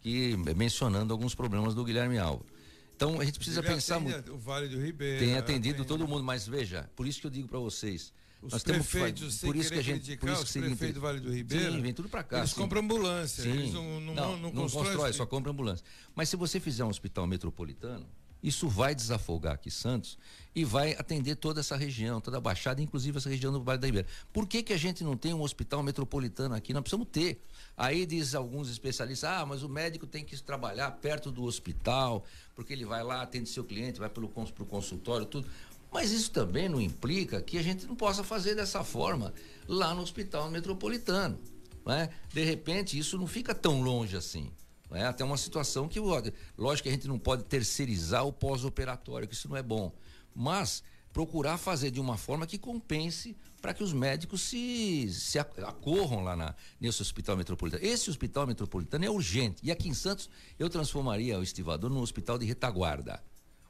que mencionando alguns problemas do Guilherme Álvaro. Então a gente precisa Ele pensar muito. O Vale do Ribeiro. Tem atendido todo mundo, mas veja, por isso que eu digo para vocês. Os nós prefeitos, temos por isso que a gente, por isso que prefeitos do Vale do Ribeiro, sim, vem tudo para cá. Eles sim. compram ambulância, sim. eles não, não, não, não, constrói, só compra ambulância. Mas se você fizer um hospital metropolitano, isso vai desafogar aqui Santos e vai atender toda essa região, toda a Baixada, inclusive essa região do Vale da Ribeira. Por que, que a gente não tem um hospital metropolitano aqui? Nós precisamos ter. Aí diz alguns especialistas, ah, mas o médico tem que trabalhar perto do hospital, porque ele vai lá, atende seu cliente, vai pelo pro consultório, tudo. Mas isso também não implica que a gente não possa fazer dessa forma lá no hospital metropolitano. Né? De repente, isso não fica tão longe assim. É até uma situação que, lógico que a gente não pode terceirizar o pós-operatório, que isso não é bom. Mas procurar fazer de uma forma que compense para que os médicos se, se acorram lá na, nesse hospital metropolitano. Esse hospital metropolitano é urgente. E aqui em Santos, eu transformaria o estivador num hospital de retaguarda.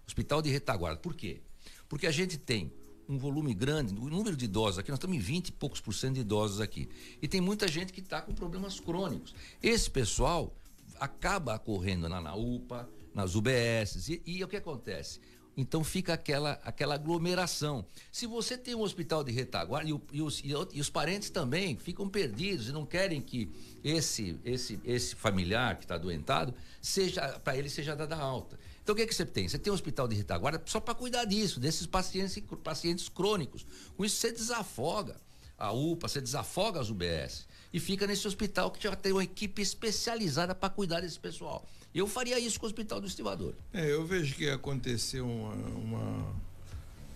Hospital de retaguarda. Por quê? Porque a gente tem um volume grande, o número de idosos aqui, nós estamos em 20 e poucos por cento de idosos aqui. E tem muita gente que está com problemas crônicos. Esse pessoal acaba ocorrendo na, UPA, nas UBS. E, e o que acontece? Então fica aquela, aquela aglomeração. Se você tem um hospital de retaguarda, e, o, e, os, e, os, parentes também ficam perdidos e não querem que esse, esse, esse familiar que está doentado, seja para ele seja dada alta. Então o que, é que você tem? Você tem um hospital de retaguarda só para cuidar disso, desses pacientes, pacientes crônicos. Com isso você desafoga. a UPA, você desafoga as UBS e fica nesse hospital que já tem uma equipe especializada para cuidar desse pessoal. Eu faria isso com o Hospital do Estivador. É, eu vejo que aconteceu uma, uma,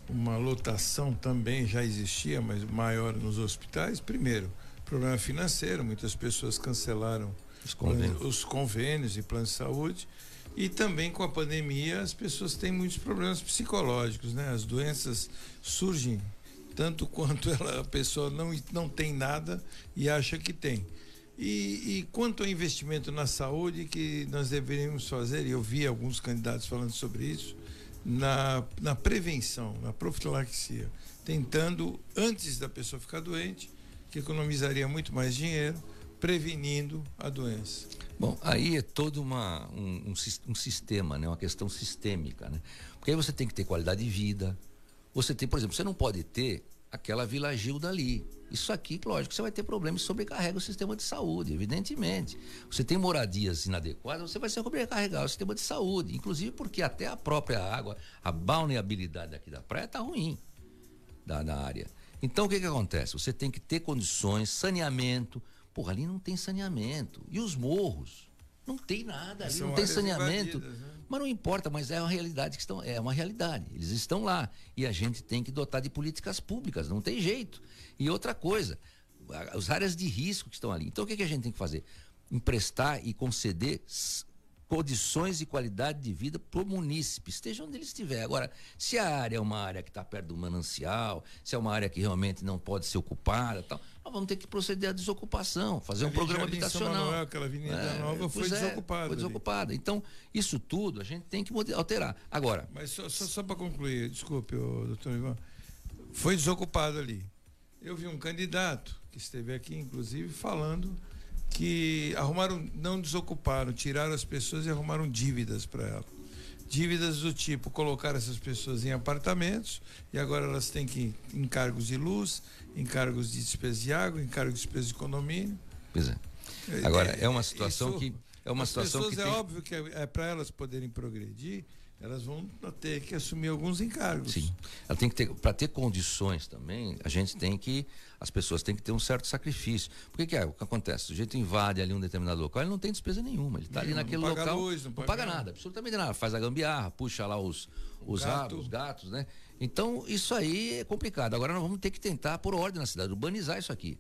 uma lotação também, já existia, mas maior nos hospitais. Primeiro, problema financeiro, muitas pessoas cancelaram Os convênios. os convênios e planos de saúde. E também com a pandemia as pessoas têm muitos problemas psicológicos, né? As doenças surgem tanto quanto ela, a pessoa não, não tem nada e acha que tem. E, e quanto ao investimento na saúde que nós deveríamos fazer, e eu vi alguns candidatos falando sobre isso, na, na prevenção, na profilaxia, tentando, antes da pessoa ficar doente, que economizaria muito mais dinheiro, prevenindo a doença. Bom, aí é todo uma, um, um, um, sistema, né? uma questão sistêmica. Né? Porque aí você tem que ter qualidade de vida. Você tem, por exemplo, você não pode ter aquela Vila Gilda ali. Isso aqui, lógico, você vai ter problemas sobrecarrega o sistema de saúde, evidentemente. Você tem moradias inadequadas, você vai sobrecarregar o sistema de saúde, inclusive porque até a própria água, a balneabilidade aqui da praia está ruim da, da área. Então o que que acontece? Você tem que ter condições, saneamento. Porra, ali não tem saneamento. E os morros? Não tem nada, ali não tem saneamento. Né? Mas não importa, mas é uma realidade que estão, é uma realidade. Eles estão lá e a gente tem que dotar de políticas públicas, não tem jeito. E outra coisa, as áreas de risco que estão ali. Então o que, que a gente tem que fazer? Emprestar e conceder condições e qualidade de vida para o munícipe, esteja onde ele estiver. Agora, se a área é uma área que está perto do manancial, se é uma área que realmente não pode ser ocupada, tal, nós vamos ter que proceder à desocupação, fazer um programa habitacional. São Manuel, aquela avenida é, nova foi é, desocupada. Foi desocupada. Ali. Então, isso tudo a gente tem que alterar. Agora. Mas só, só, só para concluir, desculpe, doutor Ivan, foi desocupado ali. Eu vi um candidato que esteve aqui, inclusive, falando que arrumaram, não desocuparam, tiraram as pessoas e arrumaram dívidas para ela. Dívidas do tipo colocar essas pessoas em apartamentos e agora elas têm que encargos de luz, encargos de despesa de água, encargos de despesa de condomínio. Pois é. Agora é, é uma situação Isso, que é uma situação que é tem... óbvio que é, é para elas poderem progredir, elas vão ter que assumir alguns encargos. Sim. Ela tem que ter, para ter condições também, a gente tem que, as pessoas têm que ter um certo sacrifício. Porque que é, o que acontece? O sujeito invade ali um determinado local, ele não tem despesa nenhuma, ele está ali naquele não local, luz, não, não paga nada. nada, absolutamente nada, faz a gambiarra, puxa lá os os, Gato. os gatos, né? Então, isso aí é complicado. Agora nós vamos ter que tentar por ordem na cidade, urbanizar isso aqui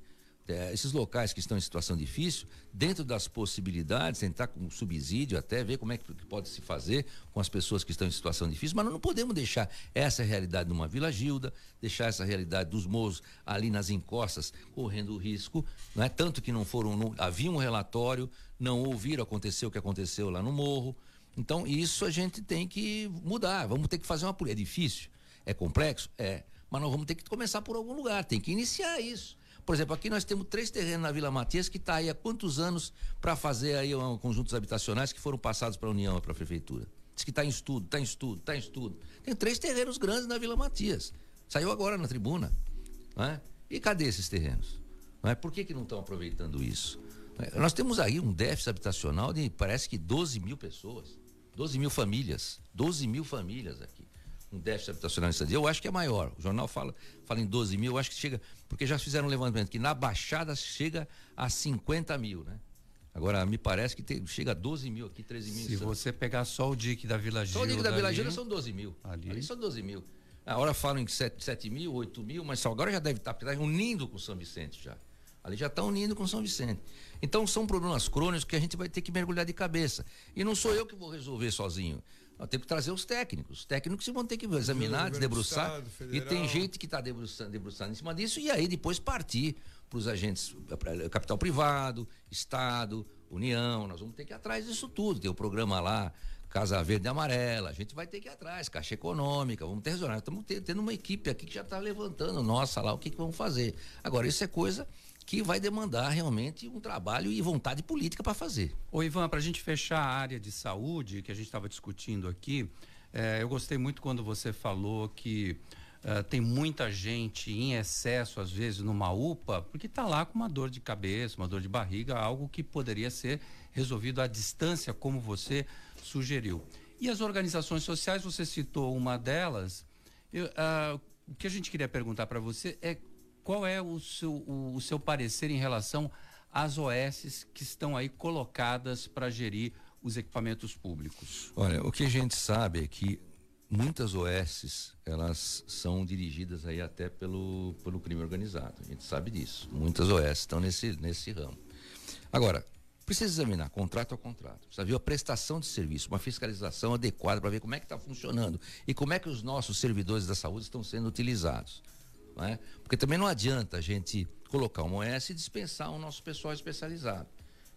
é, esses locais que estão em situação difícil, dentro das possibilidades, tentar com subsídio até ver como é que pode se fazer com as pessoas que estão em situação difícil, mas nós não podemos deixar essa realidade numa Vila Gilda, deixar essa realidade dos morros ali nas encostas correndo o risco, não é tanto que não foram, não, havia um relatório, não ouviram acontecer o que aconteceu lá no morro. Então, isso a gente tem que mudar, vamos ter que fazer uma política. É difícil, é complexo, é, mas nós vamos ter que começar por algum lugar, tem que iniciar isso. Por exemplo, aqui nós temos três terrenos na Vila Matias que está aí há quantos anos para fazer aí um, conjuntos habitacionais que foram passados para a União, para a Prefeitura. Diz que está em estudo, está em estudo, está em estudo. Tem três terrenos grandes na Vila Matias. Saiu agora na tribuna. Não é? E cadê esses terrenos? Não é? Por que, que não estão aproveitando isso? É? Nós temos aí um déficit habitacional de parece que 12 mil pessoas. 12 mil famílias. 12 mil famílias aqui um déficit habitacional nesse dia, eu acho que é maior. O jornal fala, fala em 12 mil, eu acho que chega, porque já fizeram um levantamento que na Baixada chega a 50 mil, né? Agora, me parece que tem, chega a 12 mil aqui, 13 mil. Se você pegar só o DIC da Vila Gil. Só o DIC da Vila Gil são 12 mil. Ali. ali são 12 mil. A hora falam em 7, 7 mil, 8 mil, mas só agora já deve estar, porque está unindo com São Vicente já. Ali já está unindo com São Vicente. Então são problemas crônicos que a gente vai ter que mergulhar de cabeça. E não sou eu que vou resolver sozinho. Nós temos que trazer os técnicos. Os técnicos vão ter que examinar, debruçar. e tem gente que está debruçando, debruçando em cima disso e aí depois partir para os agentes, capital privado, Estado, União. Nós vamos ter que ir atrás disso tudo. Tem o programa lá, Casa Verde e Amarela. A gente vai ter que ir atrás, Caixa Econômica, vamos ter Nós Estamos tendo uma equipe aqui que já está levantando, nossa, lá, o que, que vamos fazer. Agora, isso é coisa que vai demandar realmente um trabalho e vontade política para fazer. Ô Ivan, para a gente fechar a área de saúde que a gente estava discutindo aqui, é, eu gostei muito quando você falou que Uh, tem muita gente em excesso, às vezes, numa UPA, porque está lá com uma dor de cabeça, uma dor de barriga, algo que poderia ser resolvido à distância, como você sugeriu. E as organizações sociais, você citou uma delas. Eu, uh, o que a gente queria perguntar para você é qual é o seu, o, o seu parecer em relação às OS que estão aí colocadas para gerir os equipamentos públicos? Olha, o que a gente sabe é que muitas OS elas são dirigidas aí até pelo, pelo crime organizado. A gente sabe disso. Muitas OS estão nesse, nesse ramo. Agora, precisa examinar contrato a contrato. Precisa ver a prestação de serviço, uma fiscalização adequada para ver como é que está funcionando e como é que os nossos servidores da saúde estão sendo utilizados. Não é? Porque também não adianta a gente colocar uma OS e dispensar o nosso pessoal especializado.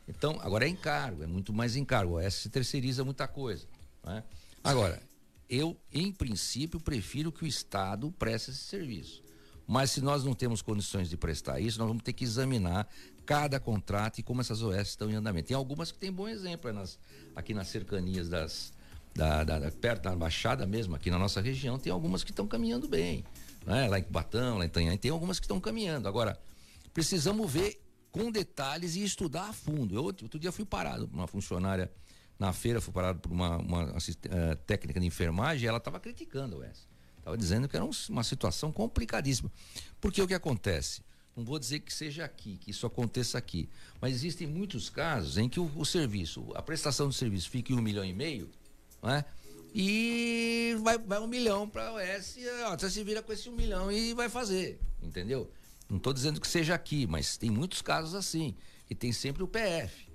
Então, agora é encargo, é muito mais encargo. A OS se terceiriza muita coisa. É? Agora, eu, em princípio, prefiro que o Estado preste esse serviço. Mas se nós não temos condições de prestar isso, nós vamos ter que examinar cada contrato e como essas OS estão em andamento. Tem algumas que têm bom exemplo é nas, aqui nas cercanias das. Da, da, da, perto da Baixada mesmo, aqui na nossa região, tem algumas que estão caminhando bem. Né? Lá em Batão, lá em Tanhã, tem algumas que estão caminhando. Agora, precisamos ver com detalhes e estudar a fundo. Eu outro dia fui parado uma funcionária na feira, fui parado por uma, uma uh, técnica de enfermagem ela estava criticando a OS. Estava dizendo que era um, uma situação complicadíssima. Porque o que acontece? Não vou dizer que seja aqui, que isso aconteça aqui. Mas existem muitos casos em que o, o serviço, a prestação do serviço fica em um milhão e meio, né? E vai, vai um milhão para a OS, ó, você se vira com esse um milhão e vai fazer, entendeu? Não estou dizendo que seja aqui, mas tem muitos casos assim, que tem sempre o PF.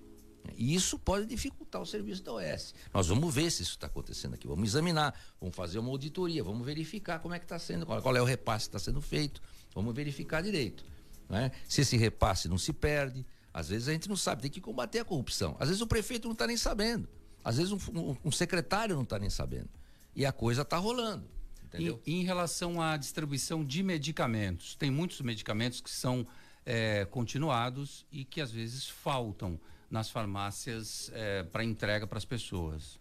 E isso pode dificultar o serviço da OS. Nós vamos ver se isso está acontecendo aqui, vamos examinar, vamos fazer uma auditoria, vamos verificar como é que está sendo, qual, qual é o repasse que está sendo feito, vamos verificar direito. Né? Se esse repasse não se perde, às vezes a gente não sabe, tem que combater a corrupção. Às vezes o prefeito não está nem sabendo, às vezes um, um, um secretário não está nem sabendo. E a coisa está rolando. Entendeu? E, em relação à distribuição de medicamentos, tem muitos medicamentos que são é, continuados e que às vezes faltam nas farmácias é, para entrega para as pessoas.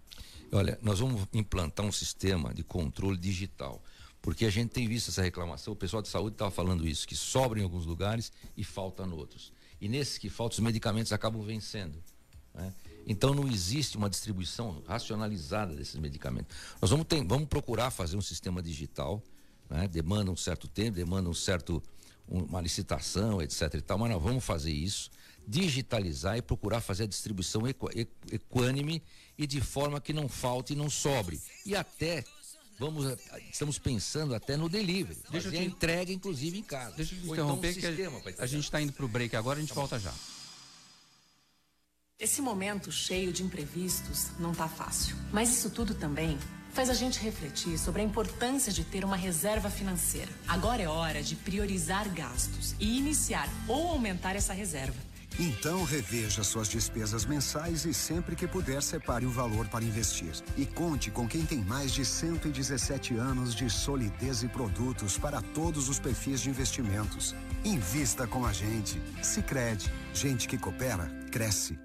Olha, nós vamos implantar um sistema de controle digital. Porque a gente tem visto essa reclamação, o pessoal de saúde estava falando isso, que sobra em alguns lugares e falta em outros. E nesses que faltam, os medicamentos acabam vencendo. Né? Então não existe uma distribuição racionalizada desses medicamentos. Nós vamos, ter, vamos procurar fazer um sistema digital, né? demanda um certo tempo, demanda um certo, uma licitação, etc. E tal, mas nós vamos fazer isso, digitalizar e procurar fazer a distribuição equ, equânime e de forma que não falte e não sobre. E até Vamos, estamos pensando até no delivery. Deixa fazer te... a entrega, inclusive, em casa. Deixa eu te interromper, então, um sistema, que a, a gente está indo para o break agora, a gente tá volta já. Esse momento cheio de imprevistos não está fácil. Mas isso tudo também faz a gente refletir sobre a importância de ter uma reserva financeira. Agora é hora de priorizar gastos e iniciar ou aumentar essa reserva. Então reveja suas despesas mensais e sempre que puder separe o valor para investir. E conte com quem tem mais de 117 anos de solidez e produtos para todos os perfis de investimentos. Invista com a gente. Sicredi, gente que coopera cresce.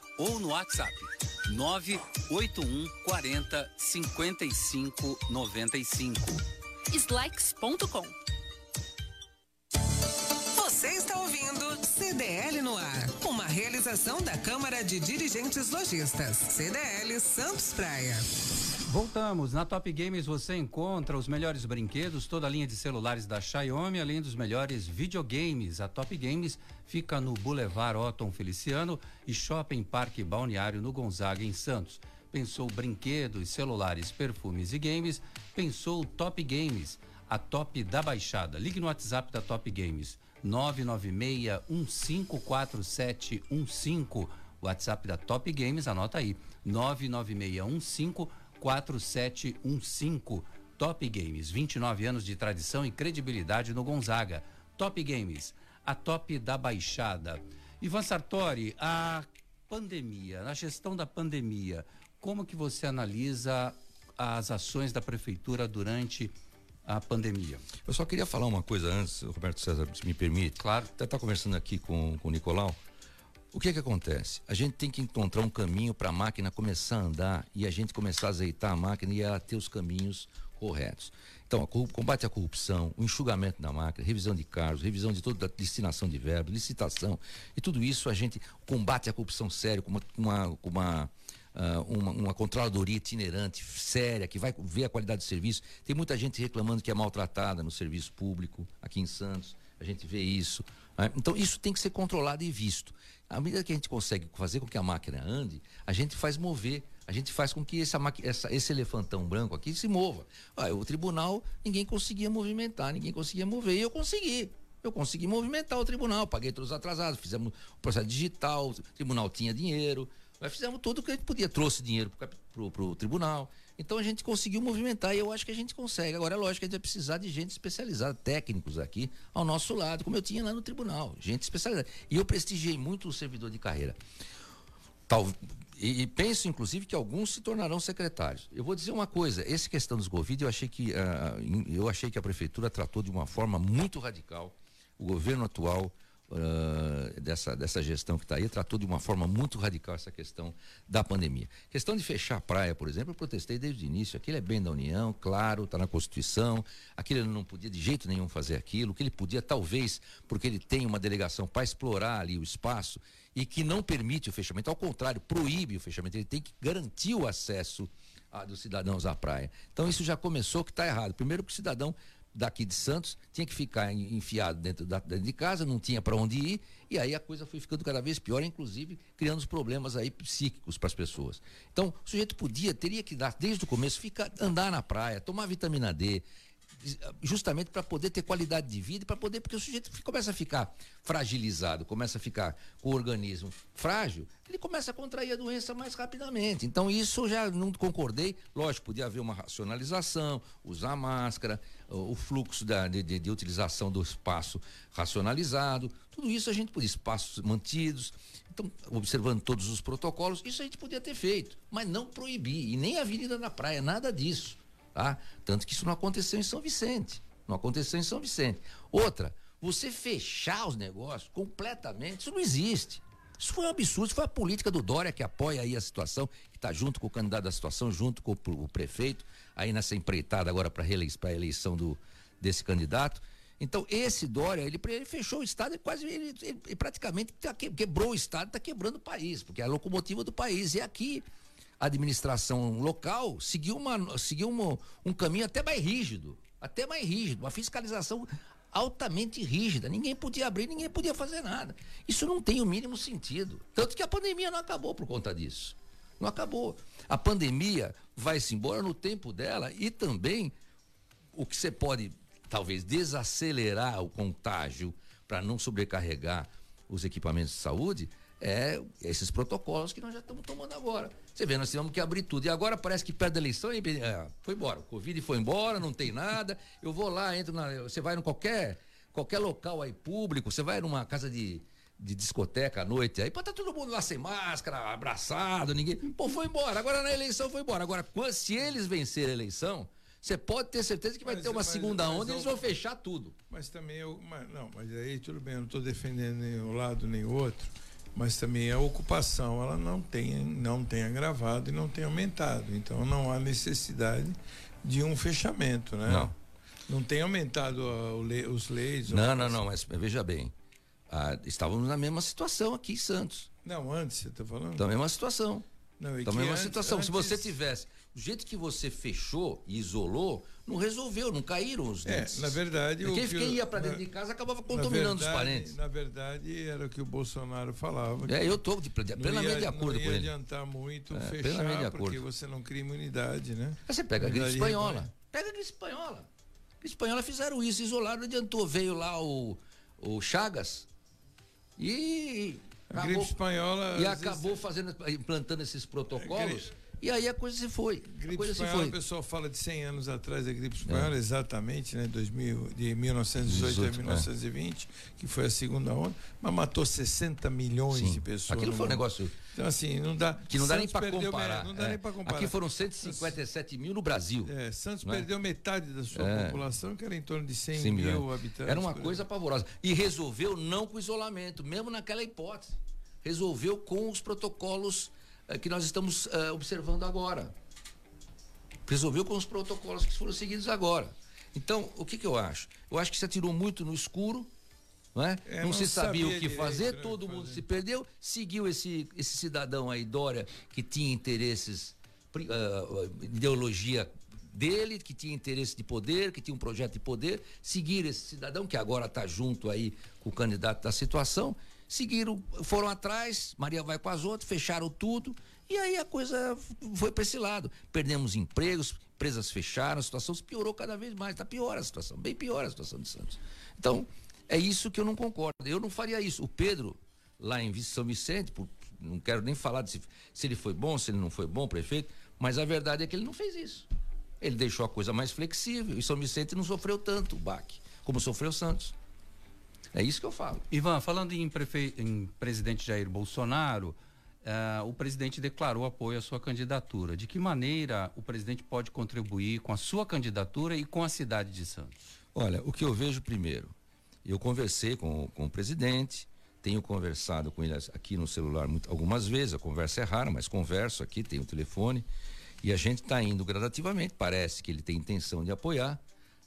ou no WhatsApp 981 40 55 95. Slacks.com Você está ouvindo CDL no ar, uma realização da Câmara de Dirigentes Lojistas, CDL Santos Praia. Voltamos. Na Top Games você encontra os melhores brinquedos, toda a linha de celulares da Xiaomi, além dos melhores videogames. A Top Games fica no Boulevard Otton Feliciano e Shopping Parque Balneário no Gonzaga, em Santos. Pensou brinquedos, celulares, perfumes e games? Pensou Top Games a top da Baixada. Ligue no WhatsApp da Top Games. 996-154715. WhatsApp da Top Games, anota aí. 996-154715. Top Games, 29 anos de tradição e credibilidade no Gonzaga. Top Games, a top da Baixada. Ivan Sartori, a pandemia, na gestão da pandemia, como que você analisa as ações da prefeitura durante a pandemia? Eu só queria falar uma coisa antes, Roberto César, se me permite. Claro. Até estar conversando aqui com, com o Nicolau. O que que acontece? A gente tem que encontrar um caminho para a máquina começar a andar e a gente começar a azeitar a máquina e ela ter os caminhos corretos. Então, combate à corrupção, o enxugamento da máquina, revisão de cargos, revisão de toda a destinação de verbos, licitação, e tudo isso a gente combate a corrupção sério, com uma, uma, uma Uh, uma, uma, controladoria itinerante, séria, que vai ver a qualidade do serviço. Tem muita gente reclamando que é maltratada no serviço público aqui em Santos. A gente vê isso. Né? Então, isso tem que ser controlado e visto. À medida que a gente consegue fazer com que a máquina ande, a gente faz mover a gente faz com que essa, essa, esse elefantão branco aqui se mova. Ah, o tribunal, ninguém conseguia movimentar, ninguém conseguia mover, e eu consegui. Eu consegui movimentar o tribunal, paguei todos os atrasados, fizemos o processo digital, o tribunal tinha dinheiro, nós fizemos tudo o que a gente podia, trouxe dinheiro para o tribunal. Então a gente conseguiu movimentar e eu acho que a gente consegue. Agora é lógico que a gente vai precisar de gente especializada, técnicos aqui ao nosso lado, como eu tinha lá no tribunal, gente especializada. E eu prestigiei muito o servidor de carreira. Tal, e, e, penso, inclusive, que alguns se tornarão secretários. Eu vou dizer uma coisa: essa questão dos Covid, eu achei que, uh, eu achei que a prefeitura tratou de uma forma muito radical. O governo atual uh, dessa, dessa gestão que está aí tratou de uma forma muito radical essa questão da pandemia. Questão de fechar a praia, por exemplo, eu protestei desde o início. Aquilo é bem da União, claro, está na Constituição. Aquilo ele não podia de jeito nenhum fazer aquilo. Que ele podia, talvez, porque ele tem uma delegação para explorar ali o espaço e que não permite o fechamento, ao contrário, proíbe o fechamento, ele tem que garantir o acesso a, dos cidadãos à praia. Então isso já começou que está errado. Primeiro que o cidadão daqui de Santos tinha que ficar enfiado dentro, da, dentro de casa, não tinha para onde ir, e aí a coisa foi ficando cada vez pior, inclusive criando os problemas aí psíquicos para as pessoas. Então, o sujeito podia, teria que dar desde o começo, ficar, andar na praia, tomar vitamina D, justamente para poder ter qualidade de vida, para poder, porque o sujeito começa a ficar fragilizado, começa a ficar com o organismo frágil, ele começa a contrair a doença mais rapidamente. Então, isso eu já não concordei. Lógico, podia haver uma racionalização, usar máscara, o fluxo da, de, de, de utilização do espaço racionalizado, tudo isso a gente podia, espaços mantidos, então, observando todos os protocolos, isso a gente podia ter feito, mas não proibir, e nem a Avenida da Praia, nada disso. Tá? Tanto que isso não aconteceu em São Vicente. Não aconteceu em São Vicente. Outra, você fechar os negócios completamente, isso não existe. Isso foi um absurdo, isso foi a política do Dória que apoia aí a situação, que está junto com o candidato da situação, junto com o, prefeito, aí nessa empreitada agora para a eleição do, desse candidato. Então, esse Dória, ele, ele fechou o Estado e quase, ele, ele praticamente tá quebrou o Estado, está quebrando o país, porque é a locomotiva do país. E aqui, administração local seguiu, uma, seguiu uma, um caminho até mais rígido, até mais rígido, uma fiscalização altamente rígida. Ninguém podia abrir, ninguém podia fazer nada. Isso não tem o mínimo sentido. Tanto que a pandemia não acabou por conta disso. Não acabou. A pandemia vai-se embora no tempo dela e também o que você pode, talvez, desacelerar o contágio para não sobrecarregar os equipamentos de saúde é esses protocolos que nós já estamos tomando agora. Você vê, nós tivemos que abrir tudo. E agora parece que perto da eleição, é, foi embora. O Covid foi embora, não tem nada. Eu vou lá, entro na. Você vai em qualquer, qualquer local aí público, você vai numa casa de, de discoteca à noite, aí pode estar tá todo mundo lá sem máscara, abraçado, ninguém. Pô, foi embora. Agora na eleição foi embora. Agora, se eles vencerem a eleição, você pode ter certeza que vai mas, ter uma mas, segunda mas, onda e eles vão fechar tudo. Mas também eu. Não, mas aí tudo bem, eu não estou defendendo nem um lado nem o outro mas também a ocupação ela não tem, não tem agravado e não tem aumentado. Então não há necessidade de um fechamento, né? Não. Não tem aumentado a, os leis. Não, não, não, mas veja bem. Ah, estávamos na mesma situação aqui em Santos. Não, antes você está falando? Da mesma situação. Não, da mesma antes, situação. Antes... Se você tivesse do jeito que você fechou e isolou, não resolveu, não caíram os é, dentes. É, na verdade. Porque quem, quem ia para dentro na, de casa acabava contaminando verdade, os parentes. Na verdade, era o que o Bolsonaro falava. É, eu estou de, plenamente ia, de acordo com ele. Não ia adiantar muito é, fechar, porque você não cria imunidade, né? Aí você pega a gripe espanhola. Pega a gripe espanhola. gripe espanhola fizeram isso, isolaram, não adiantou. Veio lá o, o Chagas e. A acabou- gripe espanhola. e acabou fazendo, implantando esses protocolos. E aí a coisa se foi. A Gripe coisa se espanhola, foi. o pessoal fala de 100 anos atrás da gripe espanhola, exatamente, né? 2000, de 1918 18, a 1920, que foi a segunda onda, mas matou 60 milhões Sim. de pessoas. Aquilo foi um negócio Então, assim, não dá. que não dá nem Santos para perdeu comparar. Não dá é. nem para comparar. Aqui foram 157 mil no Brasil. É, Santos Não é? perdeu metade da sua É. população, que era em torno de 100, 100 mil milhões. habitantes. Era uma coisa pavorosa. E resolveu não com isolamento, mesmo naquela hipótese. Resolveu com os protocolos que nós estamos eh, observando agora. Resolveu com os protocolos que foram seguidos agora. Então, o que, que eu acho? Eu acho que se atirou muito no escuro, não é? É, não, não se sabia, sabia o que direito, fazer, né, todo fazer. mundo se perdeu, seguiu esse, esse cidadão aí, Dória, que tinha interesses, ah, ideologia dele, que tinha interesse de poder, que tinha um projeto de poder, seguiram esse cidadão, que agora está junto aí com o candidato da situação, seguiram, foram atrás, Maria vai com as outras, fecharam tudo, e aí a coisa foi para esse lado. Perdemos empregos, empresas fecharam, a situação se piorou cada vez mais, está pior a situação, bem pior a situação de Santos. Então, é isso que eu não concordo. Eu não faria isso. O Pedro, lá em São Vicente, por- não quero nem falar se, se ele foi bom, se ele não foi bom, prefeito, mas a verdade é que ele não fez isso. Ele deixou a coisa mais flexível e São Vicente não sofreu tanto o baque, como sofreu Santos. É isso que eu falo. Ivan, falando em, prefe... em presidente Jair Bolsonaro, ah, o presidente declarou apoio à sua candidatura. De que maneira o presidente pode contribuir com a sua candidatura e com a cidade de Santos? Olha, o que eu vejo primeiro, eu conversei com, com o presidente, tenho conversado com ele aqui no celular muito- algumas vezes, a conversa é rara, mas converso aqui, tenho o telefone, e a gente está indo gradativamente, parece que ele tem intenção de apoiar.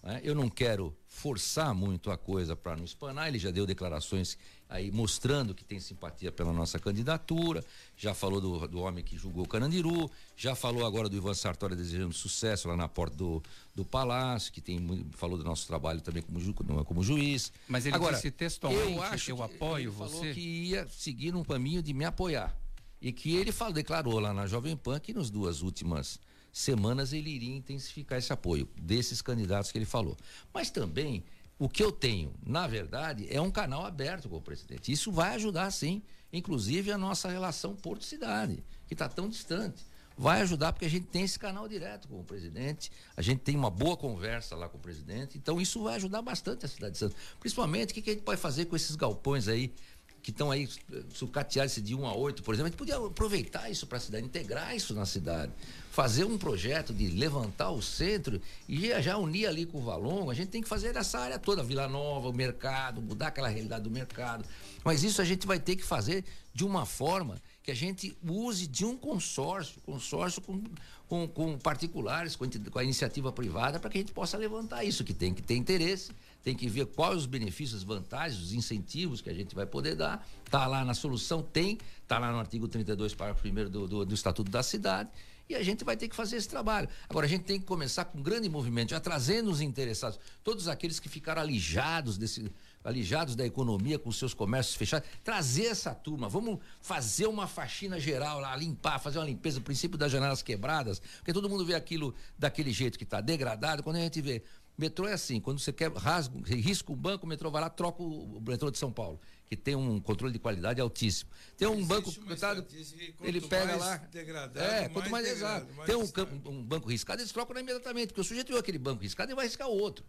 Né? Eu não quero forçar muito a coisa para não espanar, ele já deu declarações aí mostrando que tem simpatia pela nossa candidatura, já falou do, do homem que julgou o Canandiru, já falou agora do Ivan Sartori desejando sucesso lá na porta do, do Palácio, que tem falou do nosso trabalho também como, ju- como juiz. Mas ele agora, disse textualmente, eu acho eu apoio ele falou você. que ia seguir num caminho de me apoiar. E que ele falou, declarou lá na Jovem Pan que nas duas últimas semanas ele iria intensificar esse apoio desses candidatos que ele falou. Mas também o que eu tenho, na verdade, é um canal aberto com o presidente. Isso vai ajudar sim, inclusive a nossa relação Porto-Cidade, que está tão distante. Vai ajudar porque a gente tem esse canal direto com o presidente, a gente tem uma boa conversa lá com o presidente, então isso vai ajudar bastante a cidade de Santos. Principalmente o que, que a gente pode fazer com esses galpões aí que estão aí eh, sucateados de 1 a 8, por exemplo, a gente podia aproveitar isso para a cidade, integrar isso na cidade, fazer um projeto de levantar o centro e já, unir ali com o Valongo, a gente tem que fazer essa área toda, Vila Nova, o mercado, mudar aquela realidade do mercado. Mas isso a gente vai ter que fazer de uma forma que a gente use de um consórcio, consórcio com, com, com particulares, com a iniciativa privada, para que a gente possa levantar isso, que tem que ter interesse, tem que ver quais os benefícios, vantagens, os incentivos que a gente vai poder dar. Está lá na solução, tem, está lá no artigo 32, parágrafo 1 do, do, do Estatuto da Cidade. E a gente vai ter que fazer esse trabalho. Agora, a gente tem que começar com um grande movimento, já trazendo os interessados, todos aqueles que ficaram alijados desse, alijados da economia com seus comércios fechados, trazer essa turma, vamos fazer uma faxina geral lá, limpar, fazer uma limpeza, o princípio das janelas quebradas, porque todo mundo vê aquilo daquele jeito que está degradado, quando a gente vê Metrô é assim, quando você quer rasga, risca um banco, o metrô vai lá, troca o, o metrô de São Paulo, que tem um controle de qualidade altíssimo. Tem um Existe banco, coitado, ele pega lá. degradado, é, quanto mais, mais exato. mais Tem um, um banco riscado, eles trocam imediatamente, porque o sujeito viu aquele banco riscado e vai riscar o outro.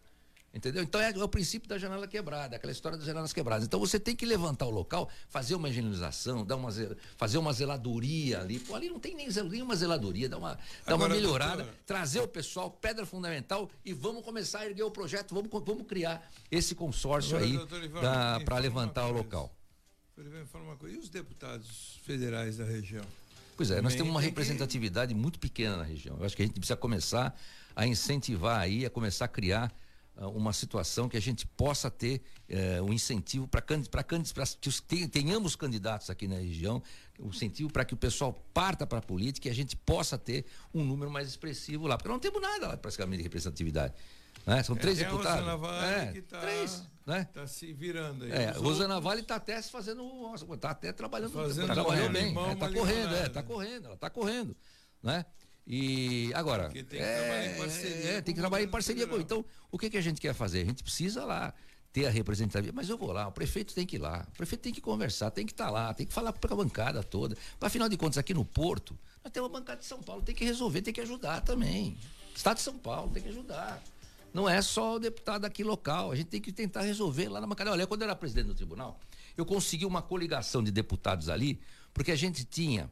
Entendeu? Então é, é o princípio da janela quebrada, aquela história das janelas quebradas. Então você tem que levantar o local, fazer uma higienização, dar uma, ze- fazer uma zeladoria ali. Pô, ali não tem nem, zel- nenhuma zeladoria, dá uma, dá uma Agora, melhorada, doutora- trazer o pessoal, pedra fundamental e vamos começar a erguer o projeto, vamos, vamos criar esse consórcio Agora, aí para levantar uma o local. Falar uma coisa. E os deputados federais da região? Pois é, nós temos uma representatividade muito pequena na região. Eu acho que a gente precisa começar a incentivar aí, a começar a criar uma situação que a gente possa ter eh, um incentivo para que os- te- tenhamos candidatos aqui na região, um incentivo para que o pessoal parta para a política e a gente possa ter um número mais expressivo lá. Porque não temos nada lá praticamente de representatividade. né? São três É, tem a deputados. Rosana Vale é, que tá- três. Né? Está se virando aí. É, Os Rosana Vale está até se fazendo, está até trabalhando, Fazendo trabalhando um bem, está uma correndo, é, está correndo, ela está correndo, né? E agora. Porque tem que trabalhar em parceria é, tem que trabalhar em parceria. com-. Então, o que, que a gente quer fazer? A gente precisa lá ter a representatividade. Mas eu vou lá, o prefeito tem que ir lá. O prefeito tem que conversar, tem que estar lá, tem que falar para a bancada toda. Afinal de contas, aqui no Porto, nós temos uma bancada de São Paulo, tem que resolver, tem que ajudar também. Estado de São Paulo tem que ajudar. Não é só o deputado aqui local, a gente tem que tentar resolver lá na bancada. Olha, quando eu era presidente do tribunal, eu consegui uma coligação de deputados ali, porque a gente tinha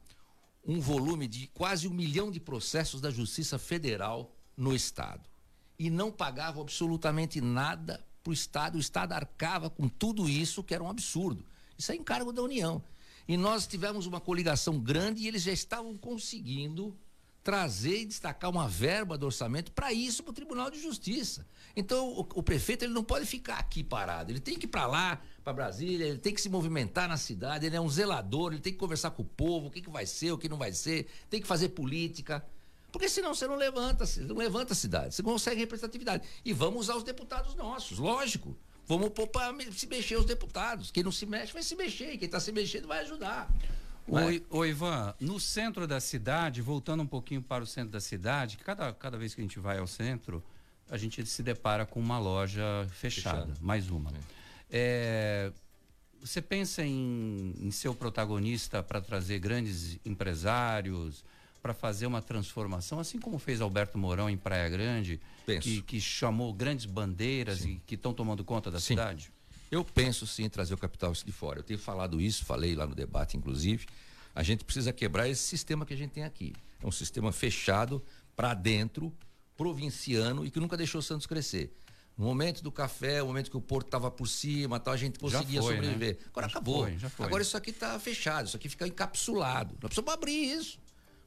um volume de quase um milhão de processos da Justiça Federal no Estado. E não pagava absolutamente nada para o Estado. O Estado arcava com tudo isso, que era um absurdo. Isso é encargo da União. E nós tivemos uma coligação grande e eles já estavam conseguindo trazer e destacar uma verba do orçamento para isso para o Tribunal de Justiça. Então o, o prefeito ele não pode ficar aqui parado, ele tem que ir para lá, para Brasília, ele tem que se movimentar na cidade, ele é um zelador, ele tem que conversar com o povo, o que, que vai ser, o que não vai ser, tem que fazer política. Porque senão você não levanta, não levanta a cidade, você consegue representatividade. E vamos usar os deputados nossos, lógico. Vamos se mexer os deputados. Quem não se mexe vai se mexer, quem está se mexendo vai ajudar. É? Oi, Ivan, no centro da cidade, voltando um pouquinho para o centro da cidade, cada, cada vez que a gente vai ao centro, a gente se depara com uma loja fechada, Fechada. mais uma. É, você pensa em, em ser o protagonista para trazer grandes empresários, para fazer uma transformação, assim como fez Alberto Mourão em Praia Grande, que, que chamou grandes bandeiras e que estão tomando conta da Sim. cidade? Eu penso sim em trazer o capital de fora. Eu tenho falado isso, falei lá no debate, inclusive. A gente precisa quebrar esse sistema que a gente tem aqui. É um sistema fechado para dentro, provinciano e que nunca deixou Santos crescer. No momento do café, o momento que o Porto estava por cima, tal, a gente Já conseguia foi, sobreviver. né? Agora Já acabou. foi, já foi. Agora isso aqui está fechado, isso aqui fica encapsulado. Nós precisamos abrir isso.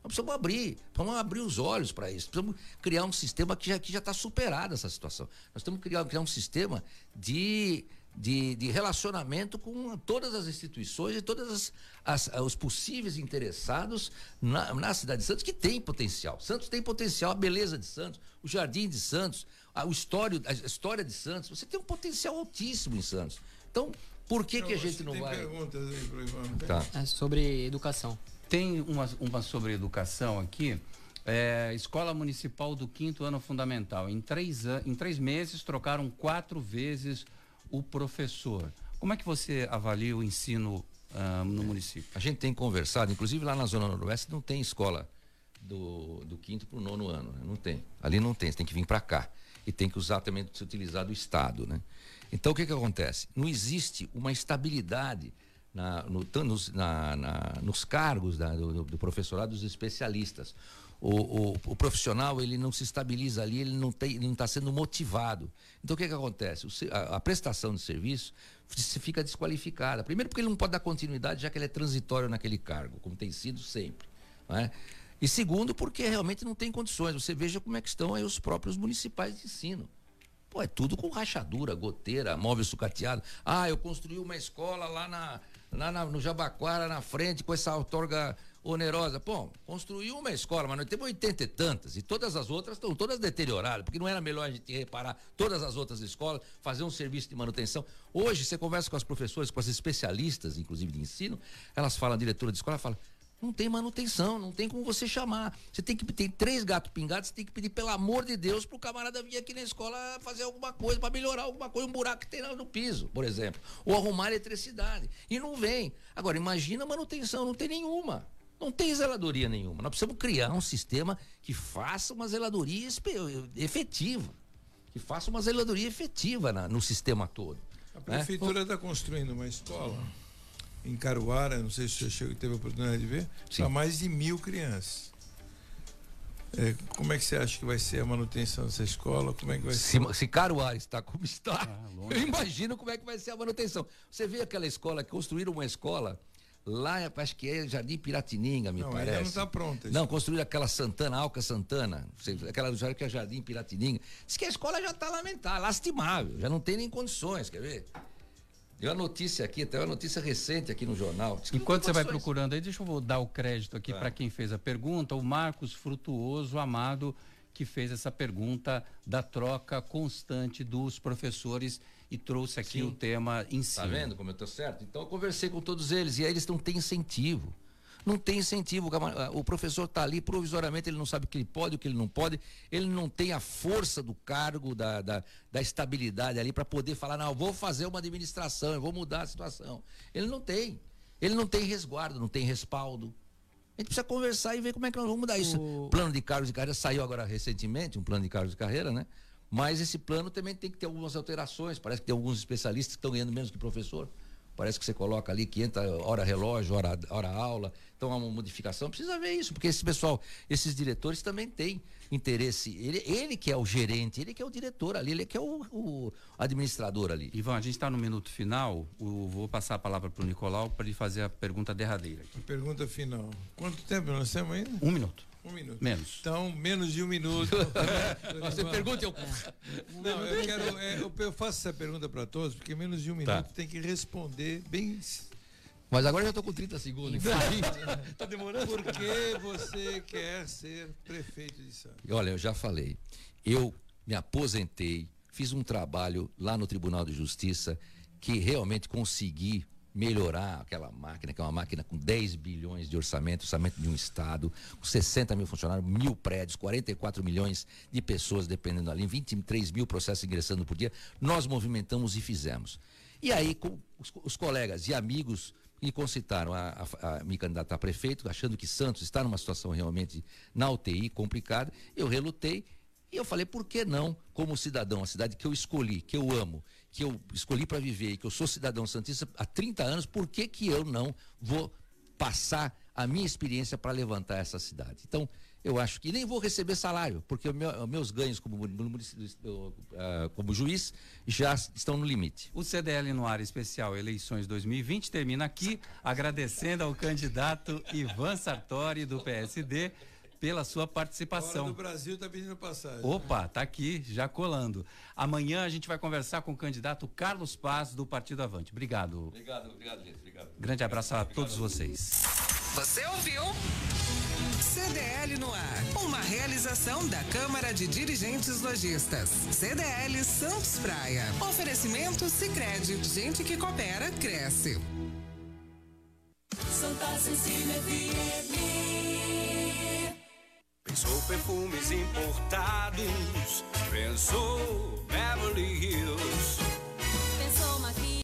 Nós precisamos abrir, vamos abrir os olhos para isso. Precisamos criar um sistema que já que já está superado essa situação. Nós temos que criar, criar um sistema de, de, de relacionamento com todas as instituições e todos os possíveis interessados na, na cidade de Santos, que tem potencial. Santos tem potencial, a beleza de Santos, o jardim de Santos, a, o história, a história de Santos. Você tem um potencial altíssimo em Santos. Então, por que, que a gente não tem vai. perguntas aí pro Ivan, tem? Tá. É sobre educação. Tem uma, uma sobre educação aqui. É, Escola Municipal do quinto ano fundamental. Em três, an- em três meses, trocaram quatro vezes o professor. Como é que você avalia o ensino ah, no município? A gente tem conversado, inclusive lá na Zona Noroeste não tem escola do, do quinto para o nono ano, né? não tem. Ali não tem, você tem que vir para cá. E tem que usar também, se utilizar do Estado, né? Então o que que acontece? Não existe uma estabilidade na, no, nos, na- na- nos cargos da- do, do- do professorado dos especialistas. O, o- o profissional ele não se estabiliza ali, ele não tem, ele não está sendo motivado. Então o que que acontece? O a, a prestação de serviço se fica desqualificada. Primeiro porque ele não pode dar continuidade, já que ele é transitório naquele cargo, como tem sido sempre. não é? E segundo, porque realmente não tem condições. Você veja como é que estão aí os próprios municipais de ensino. Pô, é tudo com rachadura, goteira, móvel sucateado. Ah, eu construí uma escola lá, na, lá na- no Jabaquara, na frente, com essa outorga onerosa. Pô, construiu uma escola, mas nós temos oitenta e tantas. E todas as outras estão todas deterioradas. Porque não era melhor a gente reparar todas as outras escolas, fazer um serviço de manutenção. Hoje, você conversa com as professoras, com as especialistas, inclusive de ensino, elas falam, a diretora de escola fala, não tem manutenção, não tem como você chamar. Você tem que ter três gatos pingados, você tem que pedir, pelo amor de Deus, pro camarada vir aqui na escola fazer alguma coisa, para melhorar alguma coisa, um buraco que tem lá no piso, por exemplo. Ou arrumar eletricidade. E não vem. Agora, imagina manutenção, não tem nenhuma. Não tem zeladoria nenhuma. Nós precisamos criar um sistema que faça uma zeladoria efetiva. Que faça uma zeladoria efetiva na- no sistema todo. A né? prefeitura está construindo uma escola em Caruara, não sei se você chegou, teve a oportunidade de ver, para mais de mil crianças. É, como é que você acha que vai ser a manutenção dessa escola? Como é que vai Se, ser? se Caruares está como está, Ah, eu imagino como é que vai ser a manutenção. Você vê aquela escola, construíram uma escola lá, acho que é Jardim Piratininga, me Não, parece. ainda não está pronta. Não, construíram aquela Santana, Alca Santana, aquela do que é Jardim Piratininga. Diz que a escola já está lamentável, lastimável, já não tem nem condições, quer ver? Deu a notícia aqui, até uma notícia recente aqui no jornal. Enquanto você vai procurando aí, deixa eu dar o crédito aqui Tá. para quem fez a pergunta, o Marcos Frutuoso Amado, que fez essa pergunta da troca constante dos professores e trouxe aqui Sim. o tema ensino. Tá vendo como eu tô certo? Então eu conversei com todos eles e aí eles não têm incentivo. Não tem incentivo. O professor está ali provisoriamente, ele não sabe o que ele pode, o que ele não pode, ele não tem a força do cargo, da, da, da estabilidade ali para poder falar, não, eu vou fazer uma administração, eu vou mudar a situação. Ele não tem. Ele não tem resguardo, não tem respaldo. A gente precisa conversar e ver como é que nós vamos mudar isso. O plano de cargos de carreira saiu agora recentemente, um plano de cargos de carreira, né? Mas esse plano também tem que ter algumas alterações. Parece que tem alguns especialistas que estão ganhando menos que professor. Parece que você coloca ali 500 hora relógio, hora, hora aula. Então há uma modificação. Precisa ver isso, porque esse pessoal, esses diretores também têm interesse. Ele, ele que é o gerente, ele que é o diretor ali, ele que é o, o administrador ali. Ivan, a gente está no minuto final. O, vou passar a palavra para o Nicolau para ele fazer a pergunta derradeira. A pergunta final. Quanto tempo nós temos ainda? Um minuto. Um minuto. Menos. Então, menos de um minuto. Você pergunta eu. Não, eu quero. É, eu faço essa pergunta para todos, porque menos de um minuto tá. tem que responder bem. Mas agora eu já estou com 30 segundos. Está demorando? Por que você quer ser prefeito de Santos? Olha, eu já falei. Eu me aposentei, fiz um trabalho lá no Tribunal de Justiça que realmente consegui melhorar aquela máquina, que é uma máquina com 10 bilhões de orçamento, orçamento de um estado, com 60 mil funcionários, mil prédios, 44 milhões de pessoas dependendo ali, 23 mil processos ingressando por dia, nós movimentamos e fizemos. E aí, com os, os colegas e amigos me concitaram a, a, a, me candidatar a prefeito, achando que Santos está numa situação realmente na UTI complicada, eu relutei e eu falei, por que não, como cidadão, a cidade que eu escolhi, que eu amo, que eu escolhi para viver e que eu sou cidadão santista há 30 anos, por que, que eu não vou passar a minha experiência para levantar essa cidade? Então, eu acho que nem vou receber salário, porque meu, meus ganhos como, ah, como juiz já estão no limite. O CDL no ar especial eleições 2020 termina aqui, agradecendo ao candidato Ivan Sartori do PSD pela sua participação. O Brasil está pedindo passagem. Opa, tá aqui, já colando. Amanhã a gente vai conversar com o candidato Carlos Paz do Partido Avante. Obrigado. Obrigado, obrigado, gente. Obrigado. Grande abraço a todos vocês. Você ouviu? CDL no ar. Uma realização da Câmara de Dirigentes Lojistas. CDL Santos Praia. Oferecimento Sicredi. Gente que coopera cresce. Santa Cecília FM. Pensou perfumes importados, pensou Beverly Hills.